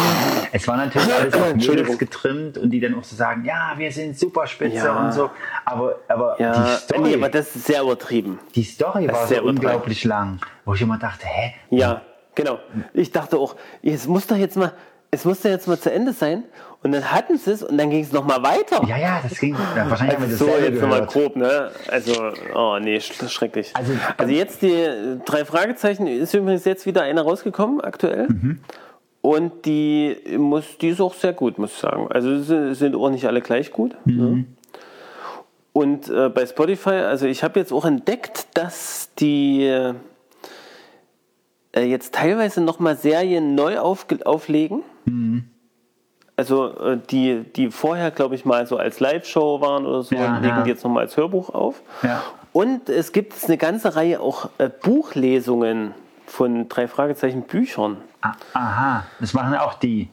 Es war natürlich alles auf. Mädels getrimmt und die dann auch so sagen, ja, wir sind super spitze Ja. und so. Aber, aber Ja, die Story, nee, aber das ist sehr übertrieben. die Story das war so unglaublich lang, wo ich immer dachte, hä? Ja, genau. Ich dachte auch, es muss doch jetzt mal, es muss doch jetzt mal zu Ende sein. Und dann hatten sie es und dann ging es nochmal weiter. Ja, ja, das ging. Ja, wahrscheinlich haben wir Also so, jetzt nochmal grob, ne? Also, oh nee, sch schrecklich. Also, Also, jetzt die äh, drei Fragezeichen, ist übrigens jetzt wieder eine rausgekommen, aktuell. Mhm. Und die muss, die ist auch sehr gut, muss ich sagen. Also sind auch nicht alle gleich gut. Mhm. Ne? Und äh, bei Spotify, also ich habe jetzt auch entdeckt, dass die äh, jetzt teilweise nochmal Serien neu aufge auflegen. Also äh, die, die vorher, glaube ich, mal so als Live-Show waren oder so, Ja, legen ja. die jetzt nochmal als Hörbuch auf. Ja. Und es gibt eine ganze Reihe auch äh, Buchlesungen von drei Fragezeichen Büchern. Ah, Aha, das machen auch die.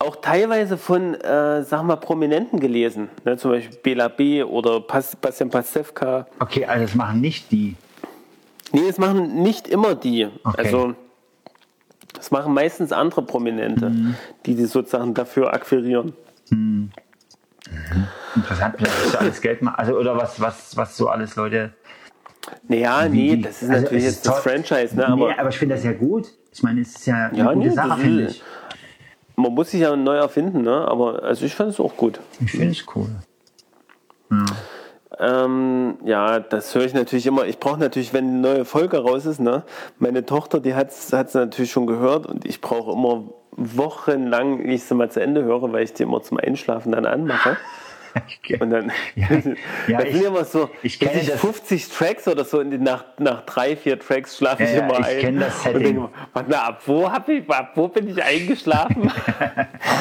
Auch teilweise von, äh, sag mal, Prominenten gelesen. Ne? Zum Beispiel Bela B. oder Pas Bastian Pastewka. Okay, also das machen nicht die. Nee, das machen nicht immer die. Okay. Also das machen meistens andere Prominente, Mhm. die die sozusagen dafür akquirieren. Interessant, vielleicht ist so alles Geld machen. Also, oder was, was, was so alles Leute. Naja, nee, das ist also natürlich jetzt das toll. Franchise, ne? nee, aber aber ich finde das ja gut. Ich meine, es ist ja eine Ja, gute nee, Sache, das finde ist- ich. man muss sich ja neu erfinden, ne? aber also ich fand es auch gut. Ich finde es cool. Ähm, ja, das höre ich natürlich immer. Ich brauche natürlich, wenn eine neue Folge raus ist, ne? Meine Tochter, die hat es natürlich schon gehört und ich brauche immer wochenlang, wie ich sie mal zu Ende höre, weil ich die immer zum Einschlafen dann anmache. *laughs* Und dann Ja, *laughs* ja, ich- sind immer so ich kenne das. 50 Tracks oder so. Und nach, nach drei, vier Tracks schlafe ich Ja, ja, immer ich ein. kenn das Und denke, mal, ab wo, hab ich, ab wo bin ich eingeschlafen? *laughs*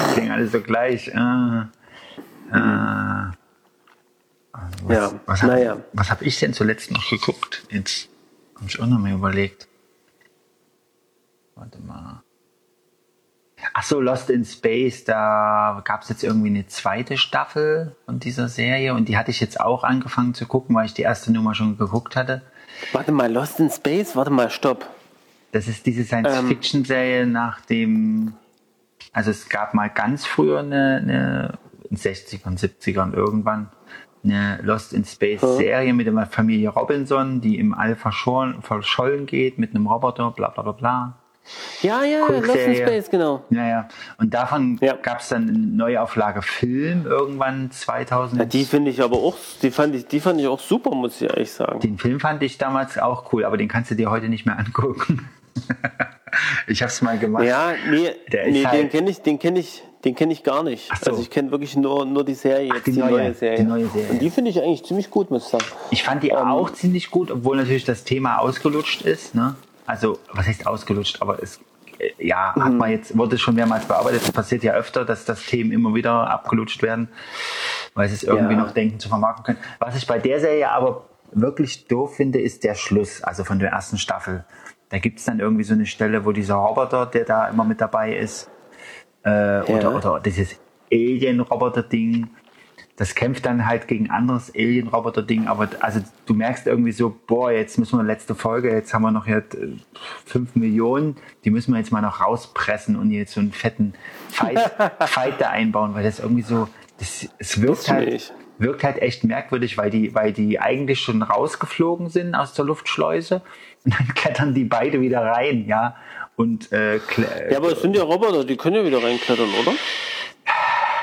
Die klingen alle so gleich. Ah, ah. Was, Ja, was habe naja. was hab ich denn zuletzt noch geguckt? Jetzt habe ich auch noch mal überlegt. Warte mal. Ach so, Lost in Space, da gab es jetzt irgendwie eine zweite Staffel von dieser Serie und die hatte ich jetzt auch angefangen zu gucken, weil ich die erste Nummer schon geguckt hatte. Warte mal, Lost in Space? Warte mal, stopp. Das ist diese Science-Fiction-Serie nach dem, also es gab mal ganz früher eine, eine in 60ern, 70ern irgendwann, eine Lost in Space-Serie mit der Familie Robinson, die im All verschollen, verschollen geht mit einem Roboter, bla bla bla bla. Ja, ja, Lost in. Space, genau. Naja, und davon Ja. gab es dann eine Neuauflage Film irgendwann 2000. Ja, die finde ich aber auch, die fand ich, die fand ich auch super, muss ich ehrlich sagen. Den Film fand ich damals auch cool, aber den kannst du dir heute nicht mehr angucken. *laughs* ich hab's mal gemacht. Ja, nee, nee den halt- kenne ich, den kenne ich, den kenne ich gar nicht. Ach so. Also ich kenne wirklich nur, nur die Serie, jetzt die die, neue, neue Serie. die neue Serie. Und die finde ich eigentlich ziemlich gut, muss ich sagen. Ich fand die Ähm, auch ziemlich gut, obwohl natürlich das Thema ausgelutscht ist. Ne? Also, was heißt ausgelutscht? Aber es, äh, ja, hat Mhm. man jetzt, wurde schon mehrmals bearbeitet. Das passiert ja öfter, dass das Themen immer wieder abgelutscht werden, weil sie es irgendwie Ja. noch denken zu vermarkten können. Was ich bei der Serie aber wirklich doof finde, ist der Schluss, also von der ersten Staffel. Da gibt es dann irgendwie so eine Stelle, wo dieser Roboter, der da immer mit dabei ist, äh, oder, oder dieses Alien-Roboter-Ding, das kämpft dann halt gegen anderes Alien-Roboter-Ding, aber also du merkst irgendwie so, boah, jetzt müssen wir letzte Folge, jetzt haben wir noch jetzt äh, 5 Millionen, die müssen wir jetzt mal noch rauspressen und jetzt so einen fetten Fight, *laughs* Fight da einbauen, weil das irgendwie so, das, es wirkt halt, nicht. wirkt halt echt merkwürdig, weil die, weil die eigentlich schon rausgeflogen sind aus der Luftschleuse und dann klettern die beide wieder rein, ja. Und äh, Ja, aber es sind ja Roboter, die können ja wieder reinklettern, oder?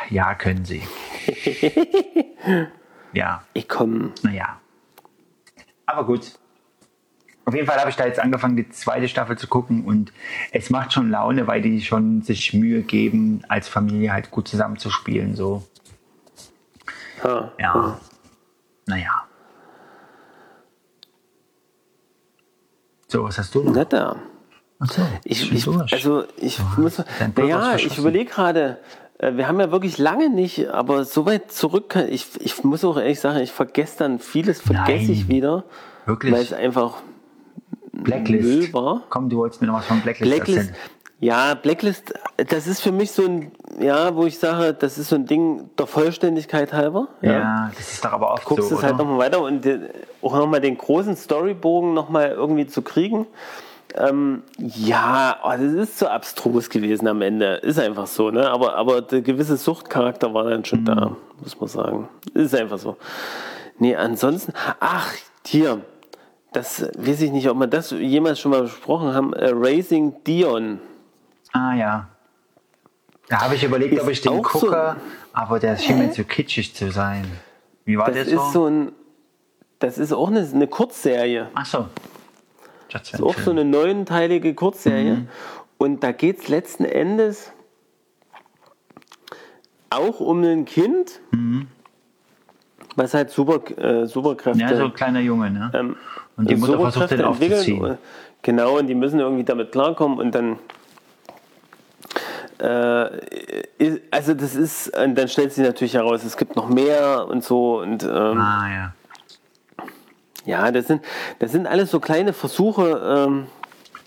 ja, können sie. *laughs* ja. Ich komm. Naja. Aber gut. Auf jeden Fall habe ich da jetzt angefangen, die zweite Staffel zu gucken und es macht schon Laune, weil die schon sich Mühe geben, als Familie halt gut zusammenzuspielen. So. Ha. Ja. Naja. So, was hast du noch? Na Achso, Ich, ich, also ich muss, Pulver ist naja, ich überlege gerade, äh, wir haben ja wirklich lange nicht, aber so weit zurück, ich, ich muss auch ehrlich sagen, ich vergesse dann vieles, vergesse ich Nein. wieder, Wirklich? weil es einfach Blacklist. Müll war. Komm, du wolltest mir noch was von Blacklist, Blacklist, erzählen. ja, Blacklist, das ist für mich so ein, ja, wo ich sage, das ist so ein Ding der Vollständigkeit halber. Ja. das ist doch aber oft guckst so, es halt nochmal weiter und auch nochmal den großen Storybogen nochmal irgendwie zu kriegen. Ähm, ja, oh, das ist so abstrus gewesen am Ende. Ist einfach so, ne? Aber, aber der gewisse Suchtcharakter war dann schon da, muss man sagen. Ist einfach so. Nee, ansonsten, ach, hier, das weiß ich nicht, ob wir das jemals schon mal besprochen haben. Äh, Raising Dion. Ah ja. Da habe ich überlegt, Ist ob ich den auch so- gucke, aber der schien mir zu kitschig zu sein. Wie war Das der ist so ein, das ist auch eine, eine Kurzserie. Ach so. Das ist auch so eine neunteilige Kurzserie. Und da geht es letzten Endes auch um ein Kind, was halt super, äh, Superkräfte Ja, so ein kleiner Junge, ne? ähm, und die Mutter versucht den aufzuziehen. Genau, und die müssen irgendwie damit klarkommen und dann. Äh, also das ist, und dann stellt sich natürlich heraus, es gibt noch mehr und so und ähm, Ah ja. Ja, das sind, das sind alles so kleine Versuche, ähm,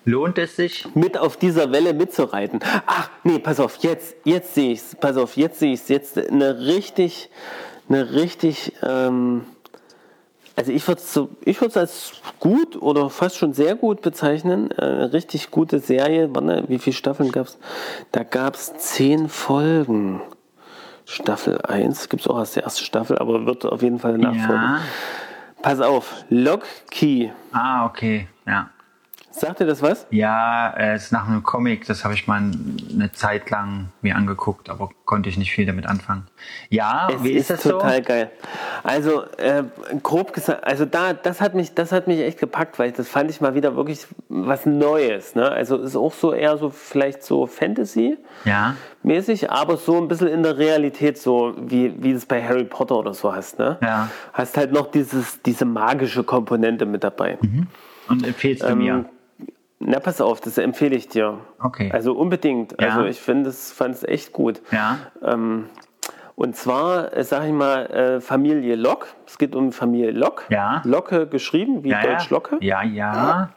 Lohnt es sich? mit auf dieser Welle mitzureiten. Ach, nee, pass auf, jetzt, jetzt sehe ich's. Pass auf, jetzt sehe ich's. Jetzt eine richtig, eine richtig, ähm, also ich würde es so, ich würde es als gut oder fast schon sehr gut bezeichnen. Äh, Eine richtig gute Serie. Warte, wie viele Staffeln gab's? Da gab's zehn Folgen. Staffel 1 gibt es auch als erste Staffel, aber wird auf jeden Fall nachfolgen. Ja. Pass auf, Lock Key. Ah, okay. Ja. Sagt dir das was? Ja, äh, es ist nach einem Comic, das habe ich mal eine Zeit lang mir angeguckt, aber konnte ich nicht viel damit anfangen. Ja, Es wie ist, das total so? geil. Also äh, grob gesagt, also da, das hat mich, das hat mich echt gepackt, weil das fand ich mal wieder wirklich was Neues. Ne? Also ist auch so eher so vielleicht so Fantasy Ja. mäßig, aber so ein bisschen in der Realität so wie wie es bei Harry Potter oder so hast. Ne? Ja. Hast halt noch dieses diese magische Komponente mit dabei. Und empfehlst du Ähm, mir? Na, pass auf, das empfehle ich dir. Okay. Also unbedingt. Ja. Also ich finde es, fand es echt gut. Ja. Ähm, Und zwar, äh, sag ich mal, äh, Familie Lock. Es geht um Familie Lock. Ja. Locke geschrieben, wie Ja, Deutsch Locke. Ja, ja.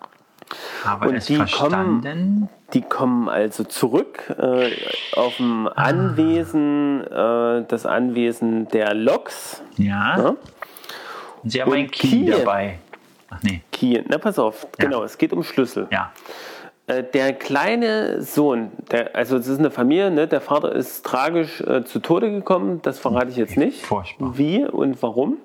Aber Und die verstanden. Die kommen also zurück äh, auf dem Ah. Anwesen, äh, das Anwesen der Locks. Ja. Ja? Und sie haben Und ein Key Key. dabei. Ach nee. Key. Na, pass auf, genau, es geht um Schlüssel. Ja. Äh, der kleine Sohn, der, also es ist eine Familie, ne? der Vater ist tragisch äh, zu Tode gekommen, das verrate ich jetzt nicht. Furchtbar. Wie und warum.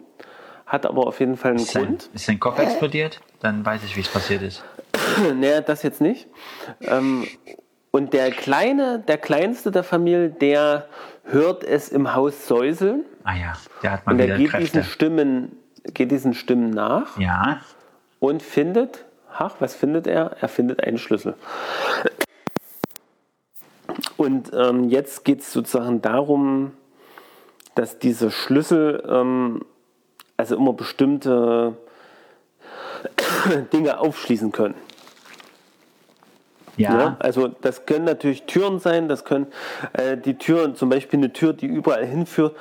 Hat aber auf jeden Fall einen Ist sein, Grund. ist sein Kopf explodiert? Dann weiß ich, wie es passiert ist. *clears throat* Naja, das jetzt nicht. Ähm, und der Kleine, der Kleinste der Familie, der hört es im Haus säuseln Ah ja, der hat mal und er wieder geht Kräfte. diesen Stimmen, geht diesen Stimmen nach Ja. Und findet, ach, was findet er? Er findet einen Schlüssel. Und ähm, jetzt geht es sozusagen darum, dass diese Schlüssel ähm, also immer bestimmte *coughs* Dinge aufschließen können. Ja. Ja, also das können natürlich Türen sein, das können äh, die Türen, zum Beispiel eine Tür, die überall hinführt,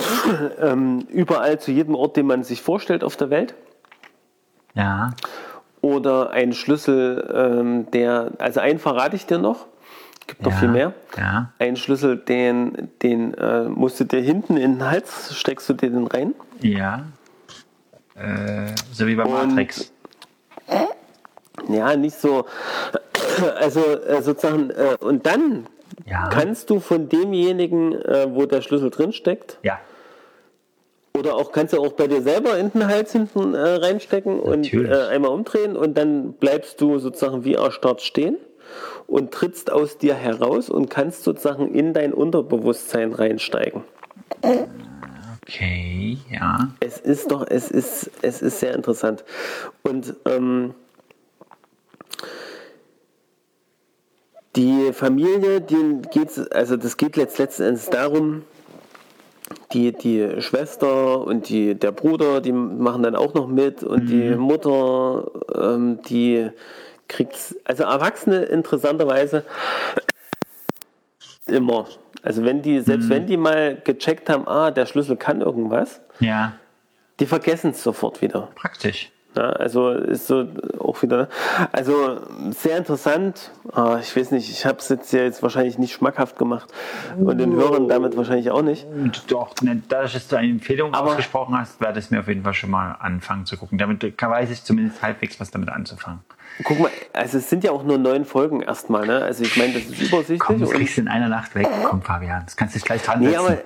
*coughs* ähm, überall zu jedem Ort, den man sich vorstellt auf der Welt. Ja. Oder ein Schlüssel, ähm, der, also einen verrate ich dir noch, gibt noch Ja. viel mehr. Ja. Ein Schlüssel, den, den äh, musst du dir hinten in den Hals, steckst du dir den rein. Ja. Äh, so wie bei Und- Matrix. Ja, nicht so, also äh, sozusagen, äh, und dann Ja. kannst du von demjenigen, äh, wo der Schlüssel drin steckt, Ja. Oder auch kannst du auch bei dir selber in den Hals hinten äh, reinstecken und Natürlich. äh, einmal umdrehen und dann bleibst du sozusagen wie erstarrt stehen und trittst aus dir heraus und kannst sozusagen in dein Unterbewusstsein reinsteigen. Okay, ja. Es ist doch, es ist, es ist sehr interessant. Und ähm, die Familie, die geht's, also das geht letzt- letzten Endes darum, die, die Schwester und die, der Bruder, die machen dann auch noch mit und die Mutter, ähm, die kriegt, also Erwachsene interessanterweise immer. Also wenn die, selbst wenn die mal gecheckt haben, ah, der Schlüssel kann irgendwas, Ja. die vergessen es sofort wieder. Praktisch. Ja, also ist so auch wieder, also sehr interessant. Ah, ich weiß nicht, ich habe es jetzt ja jetzt wahrscheinlich nicht schmackhaft gemacht und den Hörern damit wahrscheinlich auch nicht. Und doch, ne, dadurch, dass du eine Empfehlung Aber- ausgesprochen hast, werde ich mir auf jeden Fall schon mal anfangen zu gucken. Damit weiß ich zumindest halbwegs, was damit anzufangen. Guck mal, also es sind ja auch nur neun Folgen erstmal, ne? Also ich meine, das ist übersichtlich Komm, das und kriegst du in einer Nacht weg. Komm, Fabian, das kannst du dich gleich dran Nee, setzen. aber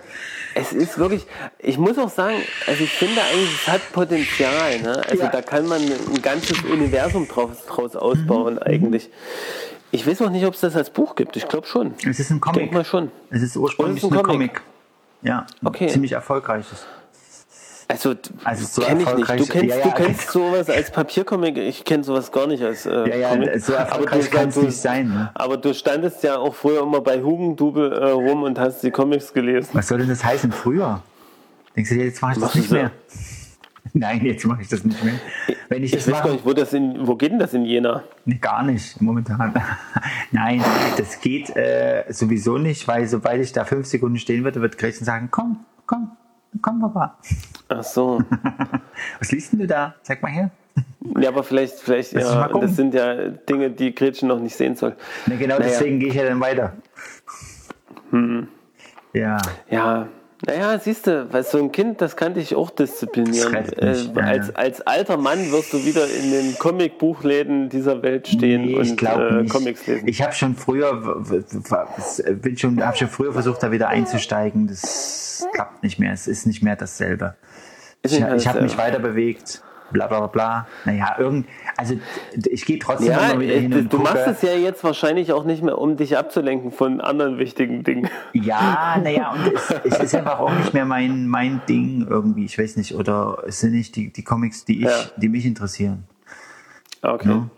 es ist wirklich, ich muss auch sagen, also ich finde eigentlich, es hat Potenzial. Ne? Also Ja. da kann man ein ganzes Universum draus, draus ausbauen eigentlich. Ich weiß auch nicht, ob es das als Buch gibt. Ich glaube schon. es ist ein Ich Comic. denke mal schon. Es ist ursprünglich es ist ein ein Comic. Comic. Ja, Okay. ziemlich erfolgreiches. Also, Also so kenne ich nicht. Du kennst, ja, ja. du kennst sowas als Papiercomic. Ich kenne sowas gar nicht als äh, Ja, ja, Comic. so erfolgreich kann's du- nicht sein, ne? Aber du standest ja auch früher immer bei Hugendubel äh, rum und hast die Comics gelesen. Was soll denn das heißen früher? Denkst du dir, jetzt mache ich das nicht mehr? *laughs* Nein, jetzt mache ich das nicht mehr. Wenn ich, Ich das weiß gar mache, nicht, wo, das in, wo geht denn das in Jena? Gar nicht momentan. *laughs* Nein, das geht äh, sowieso nicht, weil sobald ich da fünf Sekunden stehen würde, wird Gretchen sagen, komm, komm, komm, Papa. Ach so. *laughs* Was liest denn du da? Zeig mal her. Ja, aber vielleicht, vielleicht, Lass ja, das sind ja Dinge, die Gretchen noch nicht sehen soll. Na, genau Naja. deswegen gehe ich ja dann weiter. Ja, Ja, naja, siehst du, weil so ein Kind, das kann dich auch disziplinieren. Mich, Äh, als, als alter Mann wirst du wieder in den Comicbuchläden dieser Welt stehen nee, und ich glaube äh, nicht. Comics lesen. Ich habe schon früher, w- bin schon, habe schon früher versucht, da wieder einzusteigen. Das klappt nicht mehr. Es ist nicht mehr dasselbe. Ist Ich, nicht ich habe mich weiter bewegt. Bla bla bla. Naja, irgend, also ich gehe trotzdem Ja, immer wieder hin du, und du gucke. machst es ja jetzt wahrscheinlich auch nicht mehr, um dich abzulenken von anderen wichtigen Dingen. Ja, naja, und es, es ist einfach auch nicht mehr mein, mein Ding irgendwie, ich weiß nicht, oder es sind nicht die, die Comics, die ich, Ja. die mich interessieren, Okay. ne?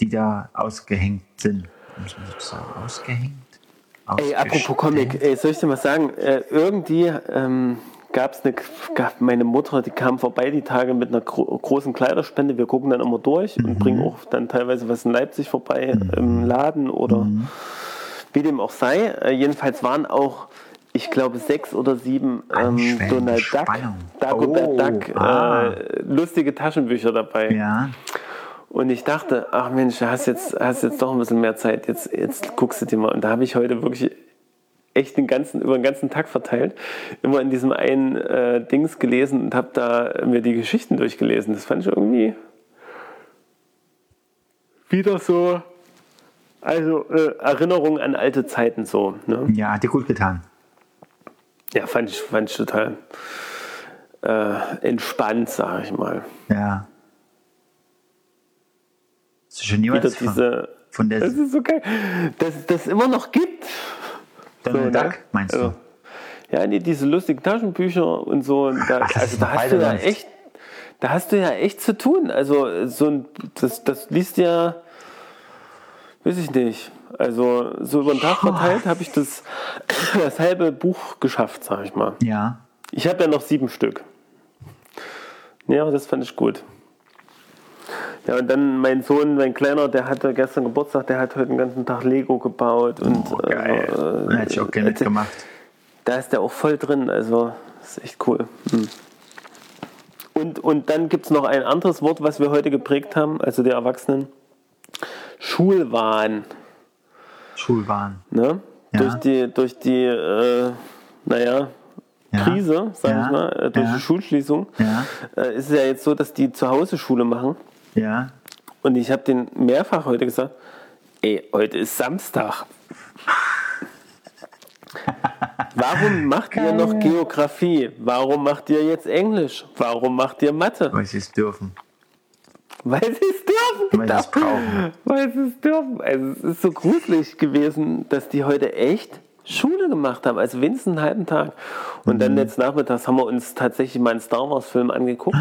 die da ausgehängt sind. Muss man so sagen, ausgehängt? Ey, apropos Comic, ey, soll ich dir mal sagen? Äh, irgendwie ähm, gab es eine, gab meine Mutter, die kam vorbei die Tage mit einer gro großen Kleiderspende. Wir gucken dann immer durch und bringen auch dann teilweise was in Leipzig vorbei im Laden oder wie dem auch sei. Äh, jedenfalls waren auch ich glaube, sechs oder sieben ähm, Donald Duck. Dagobert Oh, Duck, ah. äh, lustige Taschenbücher dabei. Ja. Und ich dachte, ach Mensch, du hast jetzt, hast jetzt doch ein bisschen mehr Zeit, jetzt, jetzt guckst du dir mal. Und da habe ich heute wirklich echt den ganzen, über den ganzen Tag verteilt, immer in diesem einen äh, Dings gelesen und habe da mir die Geschichten durchgelesen. Das fand ich irgendwie wieder so, also äh, Erinnerung an alte Zeiten so. Ne? Ja, hat dir gut getan. Ja, fand ich, fand ich total äh, entspannt, sage ich mal. Ja. Hast du schon Wieder jemals von, diese, von der das ist so geil, dass es das immer noch gibt. Donald So, ne? Duck, meinst Also, du? Ja, nee, diese lustigen Taschenbücher und so. Da, Ach, also da hast du ja echt, da hast du ja echt zu tun. Also so ein, das, das liest ja, weiß ich nicht. Also so über den Tag verteilt habe ich das, *clears throat* das halbe Buch geschafft, sag ich mal. Ja. Ich habe ja noch sieben Stück. Ja, das fand ich gut. Ja, und dann mein Sohn, mein Kleiner, der hatte gestern Geburtstag, der hat heute den ganzen Tag Lego gebaut und Oh, geil. äh, Hätte ich auch gerne mitgemacht. da ist der auch voll drin, also ist echt cool. Hm. Und, und dann gibt es noch ein anderes Wort, was wir heute geprägt haben, also die Erwachsenen. Schulwahn. Schulwahn. Ne? Ja. Durch die, durch die äh, naja, Ja. Krise, sag Ja. ich mal, äh, durch die Schulschließung, äh, ist es ja jetzt so, dass die zu Hause Schule machen. Ja. Und ich habe den mehrfach heute gesagt, ey, heute ist Samstag. Warum macht ihr noch Geografie? Warum macht ihr jetzt Englisch? Warum macht ihr Mathe? Weil sie es dürfen. Weil sie es dürfen. Weil sie es brauchen. Weil sie es dürfen. Also es ist so gruselig gewesen, dass die heute echt Schule gemacht haben. Also wenigstens einen halben Tag. Und Mhm. dann jetzt nachmittags haben wir uns tatsächlich mal einen Star Wars Film angeguckt.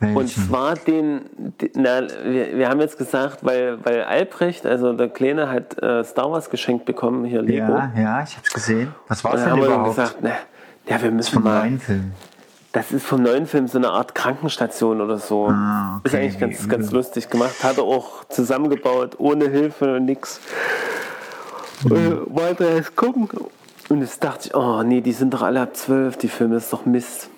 Und Welchen? zwar den, den na, wir, wir haben jetzt gesagt, weil, weil Albrecht, also der Kleine, hat äh, Star Wars geschenkt bekommen, hier Lego. Ja, ja, ich hab's gesehen. Was war Und es denn haben wir überhaupt? gesagt, na, ja, wir müssen Vom mal. neuen Film. Das ist vom neuen Film so eine Art Krankenstation oder so. Ah, okay, Ist eigentlich ganz, wie ganz lustig gemacht. Hat er auch zusammengebaut, ohne Hilfe, nix. Mhm. Äh, wollte erst gucken. Und jetzt dachte ich, oh nee, die sind doch alle ab zwölf, die Filme, ist doch Mist.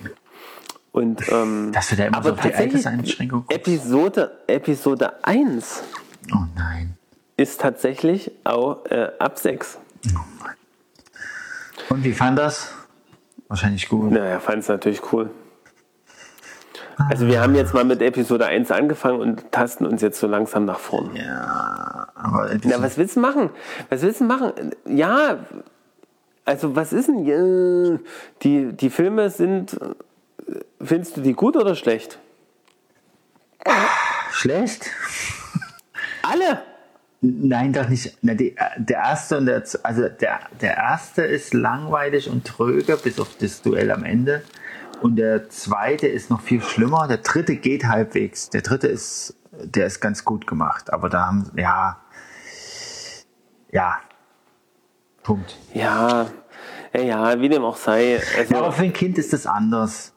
Und, ähm, Dass du da immer so auf die Alterseinschränkung. Episode, Episode 1 Oh nein. ist tatsächlich auch äh, ab 6. Und wie fand das? Wahrscheinlich gut. Naja, fand es natürlich cool. Also wir haben jetzt mal mit Episode 1 angefangen und tasten uns jetzt so langsam nach vorn. Ja, aber Na, was willst du machen? Was willst du machen? Ja, also was ist denn? Die, die Filme sind, findest du die gut oder schlecht? schlecht? Alle! Nein, doch nicht. Na, die, der erste und der, also der, der erste ist langweilig und tröge, bis auf das Duell am Ende. Und der zweite ist noch viel schlimmer. Der dritte geht halbwegs. Der dritte ist, der ist ganz gut gemacht. Aber da haben, ja, ja, Punkt. Ja, ja, ja, wie dem auch sei. Also Ja, aber für ein Kind ist das anders.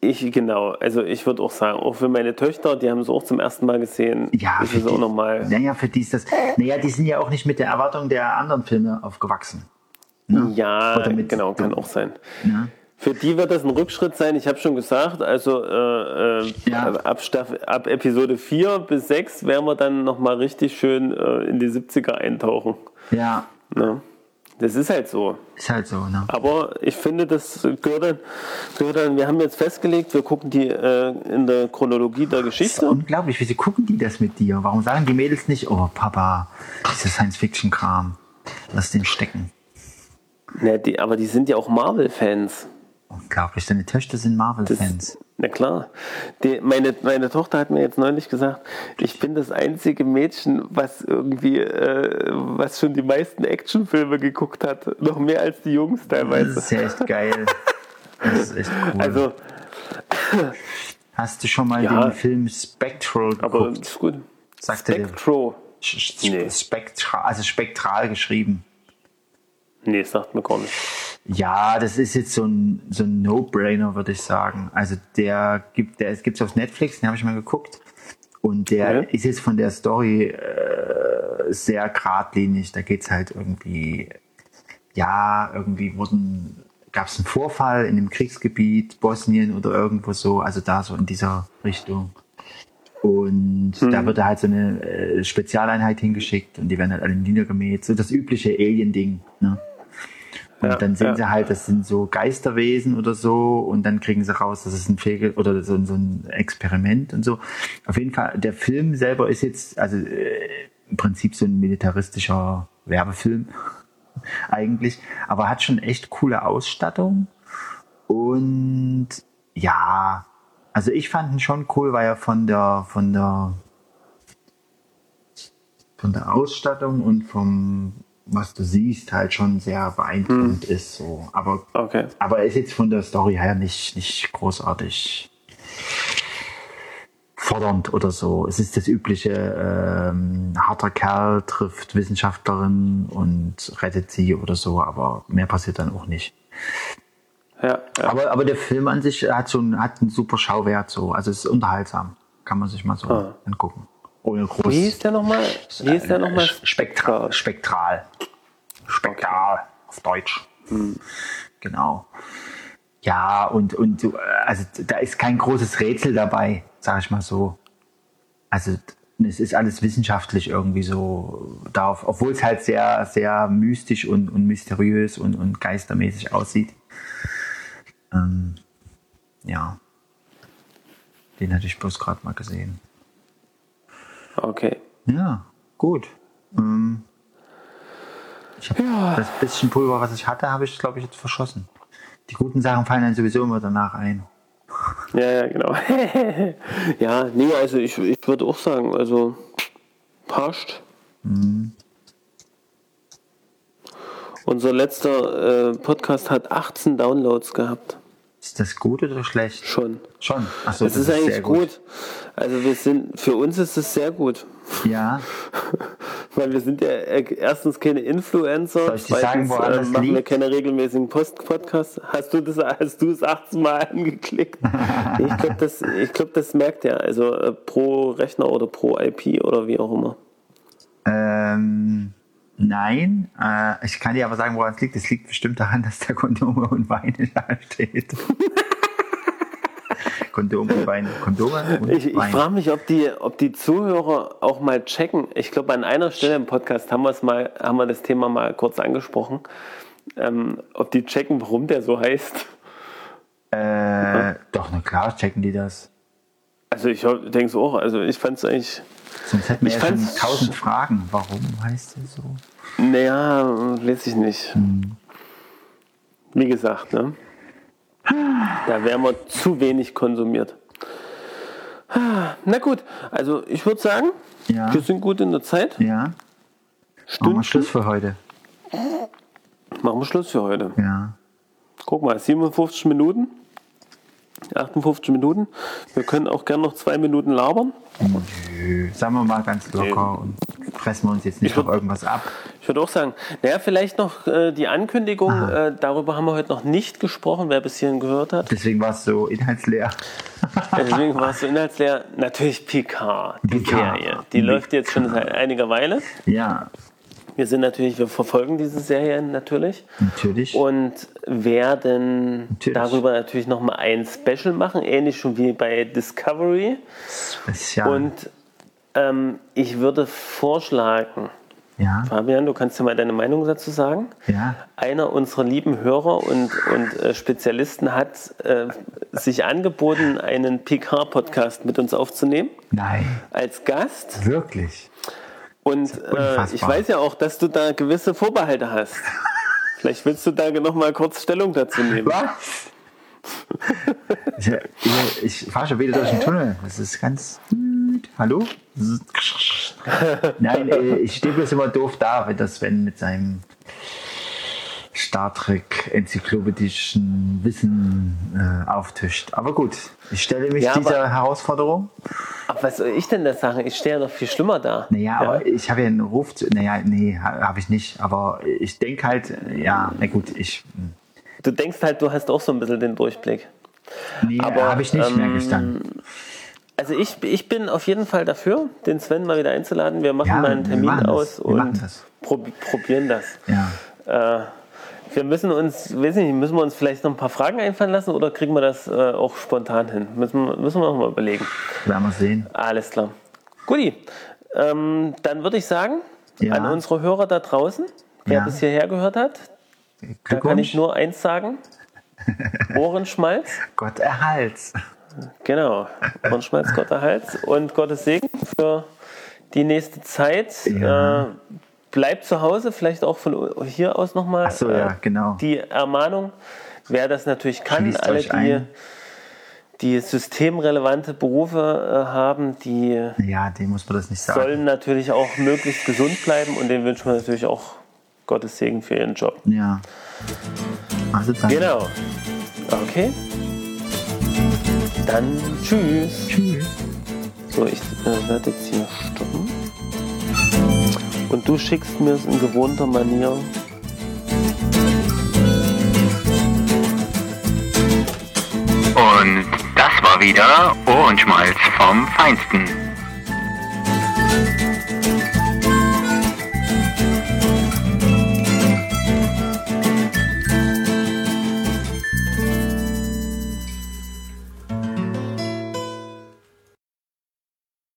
ich, genau, also ich würde auch sagen, auch für meine Töchter, die haben es auch zum ersten Mal gesehen, Ja, ist für es auch die, nochmal. naja, für die ist das. Naja, die sind ja auch nicht mit der Erwartung der anderen Filme aufgewachsen. Ja, Oder mit- genau, kann auch sein. Ja. Für die wird das ein Rückschritt sein, ich habe schon gesagt, also äh, äh, Ja. ab, Staffel, ab Episode 4 bis 6 werden wir dann nochmal richtig schön äh, in die 70er eintauchen. Ja, Ne? Das ist halt so. ist halt so, ne? Aber ich finde, das gehört dann, gehört dann wir haben jetzt festgelegt, wir gucken die äh, in der Chronologie der Das ist Geschichte. unglaublich, wieso gucken die das mit dir? Warum sagen die Mädels nicht, oh Papa, dieser Science-Fiction-Kram, lass den stecken. Ne, die, aber die sind ja auch Marvel-Fans. Unglaublich, deine Töchter sind Marvel-Fans. Na klar. Die, meine, meine Tochter hat mir jetzt neulich gesagt, ich bin das einzige Mädchen, was irgendwie, äh, was schon die meisten Actionfilme geguckt hat. Noch mehr als die Jungs Das teilweise. ist ja echt geil. Das ist echt cool. Also, Hast du schon mal Ja. den Film Spectral aber geguckt? ist gut. Sagt dir? Spectro. Sch- Nee. Spektral, also spektral geschrieben. Nee, sagt mir gar nicht. Ja, das ist jetzt so ein, so ein No-Brainer, würde ich sagen. Also der gibt, der gibt's auf Netflix, den habe ich mal geguckt. Und der Ja. ist jetzt von der Story äh, sehr geradlinig. Da geht's halt irgendwie, ja, irgendwie wurden, gab es einen Vorfall in dem Kriegsgebiet, Bosnien oder irgendwo so, also da so in dieser Richtung. Und Hm. da wird da halt so eine äh, Spezialeinheit hingeschickt und die werden halt alle niedergemäht. So das übliche Alien-Ding. Ne? Und Ja, dann sehen ja. sie halt, das sind so Geisterwesen oder so und dann kriegen sie raus, das ist ein Fegel oder so, so ein Experiment und so. Auf jeden Fall, der Film selber ist jetzt, also äh, im Prinzip so ein militaristischer Werbefilm *laughs* eigentlich, aber hat schon echt coole Ausstattung und ja, also ich fand ihn schon cool, weil er von der von der von der Ausstattung und vom was du siehst halt schon sehr beeindruckend ist so, aber Okay. aber er ist jetzt von der Story her nicht nicht großartig fordernd oder so. Es ist das übliche, ähm, harter Kerl trifft Wissenschaftlerin und rettet sie oder so, aber mehr passiert dann auch nicht. Ja, ja. Aber, aber der Film an sich hat so einen, hat einen super Schauwert so. Also es ist unterhaltsam. Kann man sich mal so Ah. angucken. Ohne groß. Wie hieß der nochmal? Wie hieß der nochmal? Spektral. Spektral. Spektral. Auf Deutsch. Genau. Ja, und, und also da ist kein großes Rätsel dabei, sag ich mal so. Also es ist alles wissenschaftlich irgendwie so darauf, obwohl es halt sehr, sehr mystisch und, und mysteriös und, und geistermäßig aussieht. Ähm, ja. Den hatte ich bloß gerade mal gesehen. Okay. Ja, gut. Ähm, Ja. Das bisschen Pulver, was ich hatte, habe ich, glaube ich, jetzt verschossen. Die guten Sachen fallen dann sowieso immer danach ein. *laughs* Ja, ja, genau. *laughs* ja, nee, also ich, ich würde auch sagen, also passt. Unser letzter äh, Podcast hat 18 Downloads gehabt. Ist das gut oder schlecht? Schon. Schon. Achso, Das, ist eigentlich gut. Also wir sind, für uns ist es sehr gut. Ja, *laughs* Weil wir sind ja äh, erstens keine Influencer, Soll ich dir sagen, zweitens woran äh, machen wir liegt? keine regelmäßigen Post Podcasts. Hast du das, hast du es 18 Mal *laughs* angeklickt? ich glaube, das, ich glaub, das merkt er. Also äh, pro Rechner oder pro IP oder wie auch immer. ähm, nein. Äh, ich kann dir aber sagen, woran es liegt. Es liegt bestimmt daran, dass da Kondome und Weine da steht. *laughs* Kondome und Weine. Kondome und Ich, ich frage mich, ob die, ob die Zuhörer auch mal checken. Ich glaube, an einer Stelle im Podcast haben, wir's mal, haben wir das Thema mal kurz angesprochen. Ähm, ob die checken, warum der so heißt. Äh, doch, na klar, checken die das. Also ich denke so auch. Also ich fand es eigentlich... Sonst hätten wir Ich ja schon tausend Fragen. Warum heißt es so? Naja, weiß ich nicht. Wie gesagt, ne? Da wären wir zu wenig konsumiert. Na gut, also ich würde sagen, Ja. wir sind gut in der Zeit. Ja. Machen wir. Schluss für heute. Machen wir Schluss für heute. Ja. Guck mal, 57 Minuten. 58 Minuten. Wir können auch gerne noch zwei Minuten labern. Nö. Sagen wir mal ganz locker und fressen wir uns jetzt nicht Ich würd- auf irgendwas ab. Ich würde auch sagen, naja, vielleicht noch äh, die Ankündigung, äh, darüber haben wir heute noch nicht gesprochen, wer bis hierhin gehört hat. Deswegen war es so inhaltsleer. *laughs* Deswegen war es so inhaltsleer. Natürlich Picard, die Picard. Serie. Die läuft jetzt schon seit einiger Weile. Ja, Wir sind natürlich, wir verfolgen diese Serie natürlich natürlich. und werden Natürlich. darüber natürlich nochmal ein Special machen, ähnlich schon wie bei Discovery. Spezial. Und ähm, ich würde vorschlagen, ja, Fabian, du kannst ja mal deine Meinung dazu sagen. ja. Einer unserer lieben Hörer und, und äh, Spezialisten hat äh, sich angeboten, einen PK-Podcast mit uns aufzunehmen Nein, als Gast. wirklich. Und äh, ich weiß ja auch, dass du da gewisse Vorbehalte hast. *laughs* Vielleicht willst du da noch mal kurz Stellung dazu nehmen. Was? ich ich, ich fahre schon wieder durch den Tunnel. Das ist ganz. Hallo? Nein, äh, ich stehe bloß immer doof da, wenn das Sven mit seinem Star Trek enzyklopädischen Wissen äh, auftischt. Aber gut, ich stelle mich Ja, aber- dieser Herausforderung. Ach, was soll ich denn da sagen? Ich stehe ja noch viel schlimmer da. Naja, aber ich habe ja einen Ruf zu. Naja, nee, ha- habe ich nicht. Aber ich denke halt, äh, ja, na gut, ich. Du denkst halt, du hast auch so ein bisschen den Durchblick. Nee, Aber, habe ich nicht, ähm, ich dann. Also ich, ich bin auf jeden Fall dafür, den Sven mal wieder einzuladen. Wir machen Ja, mal einen Termin aus und das. prob probieren das. Ja. Äh, Wir müssen uns, weiß nicht, müssen wir uns vielleicht noch ein paar Fragen einfallen lassen oder kriegen wir das äh, auch spontan hin? Müssen, wir- müssen wir noch mal überlegen. Werden wir sehen. Alles klar. Guti, ähm, dann würde ich sagen, Ja. an unsere Hörer da draußen, wer Ja. bis hierher gehört hat, da kann ich nur eins sagen. *laughs* Ohrenschmalz. Gott erhalts. Genau. Ohrenschmalz, Gott Hals und Gottes Segen für die nächste Zeit. Ja. Äh, bleibt zu Hause, vielleicht auch von hier aus nochmal so, ja, genau. die Ermahnung. Wer das natürlich kann, Schließt alle, die, ein. die systemrelevante Berufe äh, haben, die Ja, dem muss man das nicht sagen. sollen natürlich auch möglichst gesund bleiben und denen wünschen wir natürlich auch Gottes Segen für ihren Job. Ja. Also dann. Genau. Okay. Dann tschüss. Tschüss. So, ich äh, werde jetzt hier stoppen. Und du schickst mir es in gewohnter Manier. Und das war wieder Ohrenschmalz vom Feinsten.